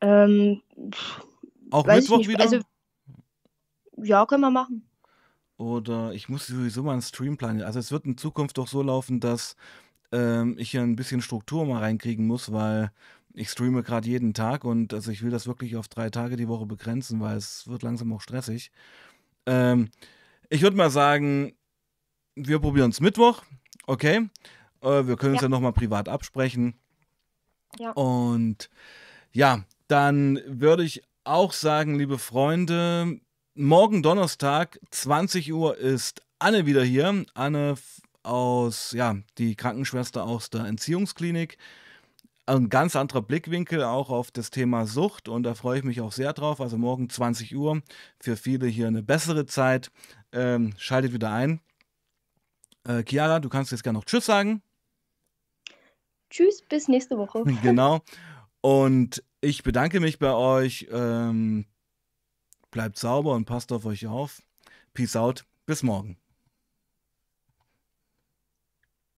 Ähm, Auch Mittwoch wieder? Also, ja, können wir machen. Oder ich muss sowieso mal einen Stream planen. Also es wird in Zukunft doch so laufen, dass ähm, ich hier ein bisschen Struktur mal reinkriegen muss, weil ich streame gerade jeden Tag und also ich will das wirklich auf drei Tage die Woche begrenzen, weil es wird langsam auch stressig. Ähm, ich würde mal sagen, wir probieren es Mittwoch, okay? Äh, wir können uns ja, ja nochmal privat absprechen. Ja. Und ja, dann würde ich auch sagen, liebe Freunde, morgen Donnerstag, 20 Uhr, ist Anne wieder hier. Anne aus, ja, die Krankenschwester aus der Entziehungsklinik. Ein ganz anderer Blickwinkel auch auf das Thema Sucht und da freue ich mich auch sehr drauf. Also morgen 20 Uhr, für viele hier eine bessere Zeit. Ähm, schaltet wieder ein. Äh, Chiara, du kannst jetzt gerne noch Tschüss sagen. Tschüss, bis nächste Woche. <laughs> Genau. Und ich bedanke mich bei euch. Ähm, bleibt sauber und passt auf euch auf. Peace out. Bis morgen.